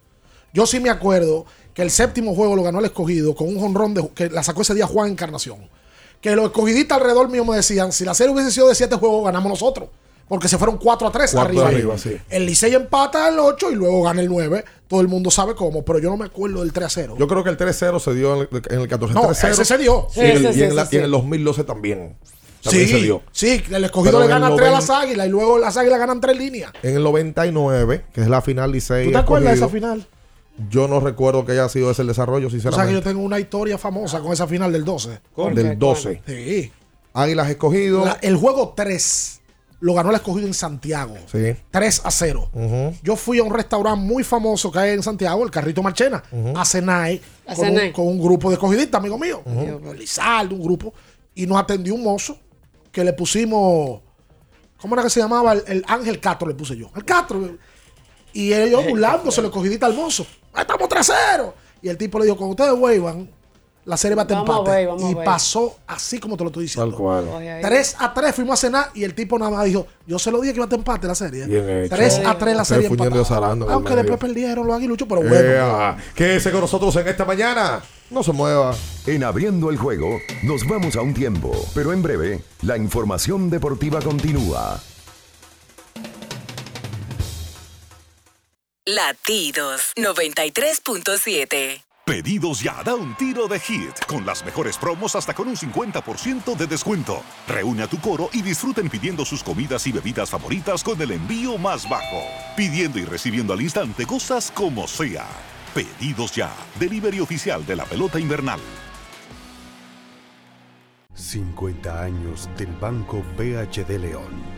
Yo sí me acuerdo que el séptimo juego lo ganó el escogido con un jonrón de, que la sacó ese día Juan Encarnación. Que los escogidistas alrededor mío me decían: si la serie hubiese sido de 7 juegos, ganamos nosotros. Porque se fueron 4 a 3 Cuarto arriba. arriba, sí. El Licey empata el 8 y luego gana el 9. Todo el mundo sabe cómo, pero yo no me acuerdo del 3 a 0. Yo creo que el 3-0 se dio en el, en el 14. No, 3-0. ese se dio. Y en el, Sí, y sí, en la- sí, y en sí. el 2012 también. También Sí, se dio. sí, el escogido Pero le gana 3 a las 90 águilas y luego las águilas ganan 3 líneas. En el 99, que es la final Licey. ¿Tú te acuerdas de esa final? Yo no recuerdo que haya sido ese el desarrollo, O sea que sinceramente. yo tengo una historia famosa con esa final del 12. Del 12. Sí. Águilas escogido. La- el juego 3 lo ganó el escogido en Santiago. Sí. 3 a 0. Ujú. Yo fui a un restaurante muy famoso que hay en Santiago, el Carrito Marchena, a cenar ahí A con, cenar. un, con un grupo de escogidistas, amigo mío. Lizardo, un grupo. Y nos atendió un mozo que le pusimos. ¿Cómo era que se llamaba? El, el Ángel Castro le puse yo. El Castro. Y ellos burlándose, le escogidita al mozo. ¡Ahí estamos 3-0! Y el tipo le dijo: Cuando ustedes vuelvan, la serie va a empate. ver, vamos a y pasó así como te lo estoy diciendo. Tal cual. Oye, ahí. 3 a 3 fuimos a cenar y el tipo nada más dijo, yo se lo dije que iba a empate la serie. Bien hecho. 3 a 3 la serie empatada. Aunque después perdieron los aguiluchos, pero bueno. Ea, Quédese con nosotros en esta mañana. No se mueva. En abriendo el juego, nos vamos a un tiempo, pero en breve, la información deportiva continúa. Latidos 93.7. Pedidos ya, da un tiro de hit, con las mejores promos hasta con un 50% de descuento. Reúne a tu coro y disfruten pidiendo sus comidas y bebidas favoritas con el envío más bajo. Pidiendo y recibiendo al instante cosas como sea. Pedidos ya, delivery oficial de la pelota invernal. 50 años del Banco BHD León.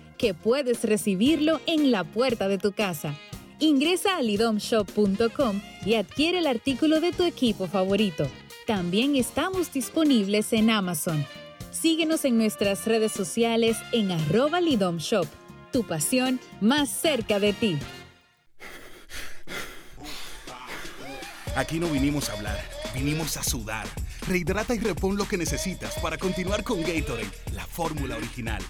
que puedes recibirlo en la puerta de tu casa. Ingresa a lidomshop.com y adquiere el artículo de tu equipo favorito. También estamos disponibles en Amazon. Síguenos en nuestras redes sociales en arroba lidomshop. Tu pasión más cerca de ti. Aquí no vinimos a hablar, vinimos a sudar. Rehidrata y repon lo que necesitas para continuar con Gatorade, la fórmula original.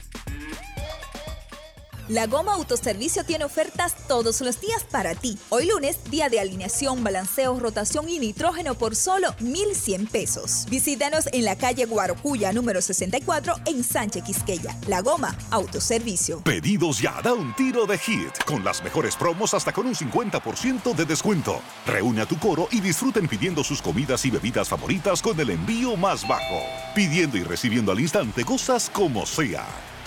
La Goma Autoservicio tiene ofertas todos los días para ti. Hoy lunes, día de alineación, balanceo, rotación y nitrógeno por solo 1,100 pesos. Visítanos en la calle Guarocuya, número 64, en Sánchez Quisqueya. La Goma Autoservicio. Pedidos ya, da un tiro de hit, con las mejores promos hasta con un 50% de descuento. Reúne a tu coro y disfruten pidiendo sus comidas y bebidas favoritas con el envío más bajo. Pidiendo y recibiendo al instante cosas como sea.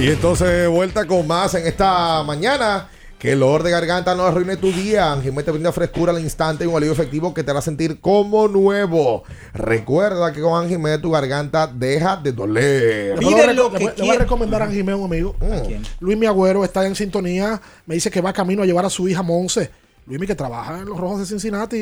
Y entonces vuelta con más en esta mañana. Que el olor de garganta no arruine tu día. Anjimet te brinda frescura al instante y un alivio efectivo que te hará sentir como nuevo. Recuerda que con Anjimet tu garganta deja de doler. Le, puedo reco- le voy- le voy a recomendar a Anjimé, un amigo. Luis Mi Agüero está en sintonía. Me dice que va camino a llevar a su hija Monse. Luismi que trabaja en los Rojos de Cincinnati.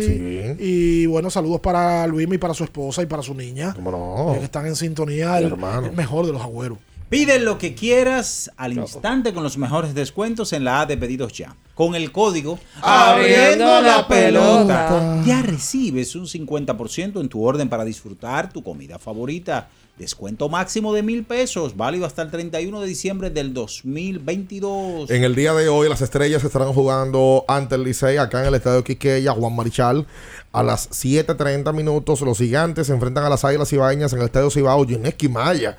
Y bueno, saludos para Luismi, para su esposa y para su niña. no? Que están en sintonía. El, Hermano. el mejor de los agüeros. Pide lo que quieras al instante con los mejores descuentos en la A de pedidos ya. Con el código Abriendo la pelota. ya recibes un 50% en tu orden para disfrutar tu comida favorita. Descuento máximo de mil pesos, válido hasta el 31 de diciembre del 2022. En el día de hoy, las estrellas estarán jugando ante el Licey acá en el estadio Quiqueya, Juan Marichal. A las 7:30 minutos, los gigantes se enfrentan a las águilas ibaeñas en el estadio Cibao, Gineski Maya.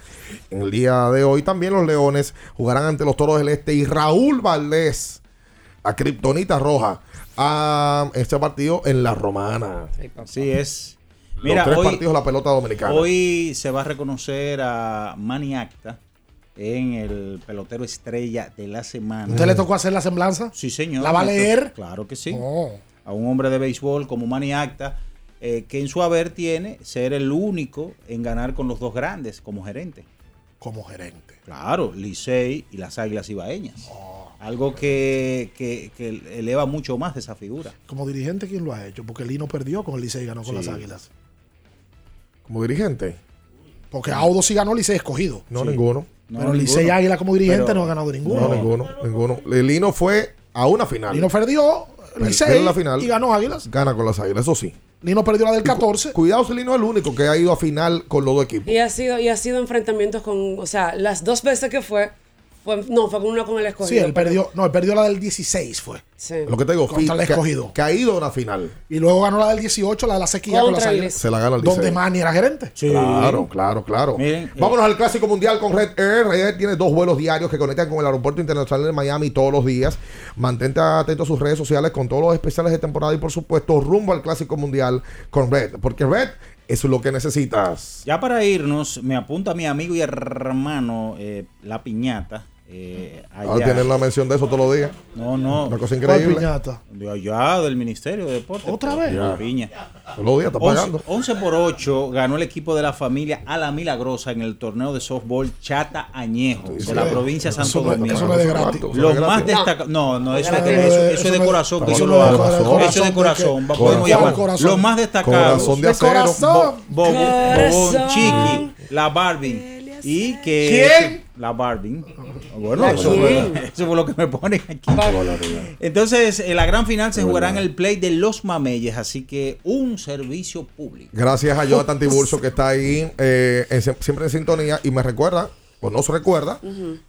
En el día de hoy, también los leones jugarán ante los toros del este y Raúl Valdés, a Kryptonita Roja, a este partido en la Romana. Así es. Los Mira, tres hoy, partidos de la pelota dominicana. hoy se va a reconocer a Manny Acta en el pelotero estrella de la semana. ¿Usted le tocó hacer la semblanza? Sí, señor. ¿La va a leer? Claro que sí. Oh. A un hombre de béisbol como Manny Acta, eh, que en su haber tiene ser el único en ganar con los dos grandes como gerente. Como gerente. Claro, Licey y las Águilas Ibaeñas. Oh. Algo que, que- que eleva mucho más esa figura. Como dirigente, ¿quién lo ha hecho? Porque Lino perdió con el Licey y ganó con Sí. las Águilas. Como dirigente. Porque Audo sí ganó Licey escogido. No, ninguno. Pero Licey Águila como dirigente no ha ganado ninguno. No, ninguno, ninguno. Lino fue a una final. Lino perdió Licey Perdió la final. y ganó Águilas. Gana con las águilas, eso sí. Lino perdió la del 14. Cuidado si Lino es el único que ha ido a final con los dos equipos. Y ha sido, y ha sido enfrentamientos con, o sea, las dos veces que fue, fue no, fue con una con el escogido. Sí, él perdió, no, él perdió la del 16 fue. Lo que te digo, Contra el escogido. Que, ha ido a una final. Y luego ganó la del 18, la de la sequía con el Águilas. Se la gana el Donde Licey. Manny era gerente. Claro, claro, claro. Miren, Vámonos al Clásico Mundial con Red Air. Red Air tiene dos vuelos diarios que conectan con el Aeropuerto Internacional de Miami todos los días. Mantente atento a sus redes sociales con todos los especiales de temporada y, por supuesto, rumbo al Clásico Mundial con Red. Porque Red es lo que necesitas. Ya para irnos, me apunta mi amigo y hermano eh, La Piñata. Eh, Ahora allá. tienen la mención de eso todos los días. No, no. Una cosa increíble. De allá, del Ministerio de Deportes. ¿Otra vez? De Viña. Todos los días está 11, pagando. 11 por 8 ganó el equipo de la familia a la Milagrosa en el torneo de softball Chata Añejo de la provincia de Santo Domingo. eso no es de gratis. Los más destacados. No, no, eso, de, eso, eso eso es de corazón que eso lo hago. Eso es de corazón. Podemos llamar. Los más destacados. Corazón de acero. Bobón. Chiqui, la Barbie. Y que. ¿Quién? La Barbie. Bueno, ¿La eso fue, eso fue lo que me ponen aquí. Entonces, la gran final se jugará en el play de Los Mameyes, así que un servicio público. Gracias a Jonathan Tiburcio que está ahí eh, en- siempre en sintonía y me recuerda, o no se recuerda,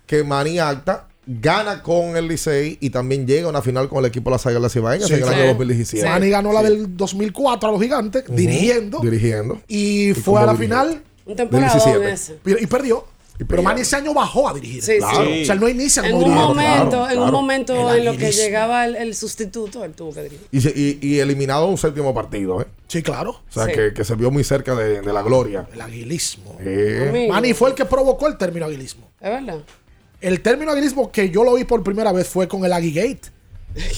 que Manny Acta gana con el Licey y también llega a una final con el equipo de las Águilas Cibaeñas Sí, en el sí. año 2017. Manny ganó la del 2004 a los gigantes, dirigiendo. Dirigiendo. Y, fue a la dirigió? final. Un temporada 17. ese. Y perdió. Pero Manny ese año bajó a dirigir. Sí, Claro. sí. O sea, él no inicia En como un dirigente. momento, claro, en un momento El en lo que llegaba el, el sustituto, él tuvo que dirigir. Y, se- y- y eliminado un séptimo partido, ¿eh? Sí, claro. O sea, Sí. que, que se vio muy cerca de, de la gloria. El aguilismo. Eh. Manny fue el que provocó el término aguilismo. ¿Es verdad? El término aguilismo que yo lo vi por primera vez fue con el Aguigate.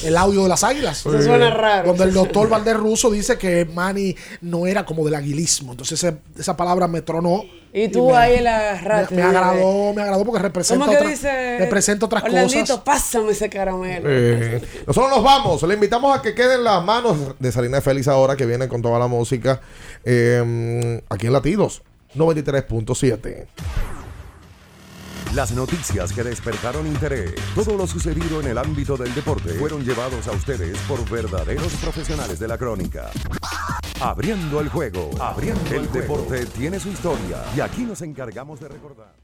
El audio de las águilas. Eso suena raro. Donde el doctor Valdés Russo dice que Manny no era como del aguilismo. Entonces ese- esa palabra me tronó. Y tú me- ahí en la me, rata. me agradó, me agradó porque representa, ¿Cómo que otra- dice? representa otras Orlandito, cosas. pásame ese caramelo. Eh, nosotros nos vamos. Le invitamos a que queden las manos de Salina Félix ahora, que viene con toda la música. eh, aquí en Latidos 93.7. Las noticias que despertaron interés, todo lo sucedido en el ámbito del deporte, fueron llevados a ustedes por verdaderos profesionales de la crónica. Abriendo el juego, abriendo el deporte tiene su historia y aquí nos encargamos de recordar.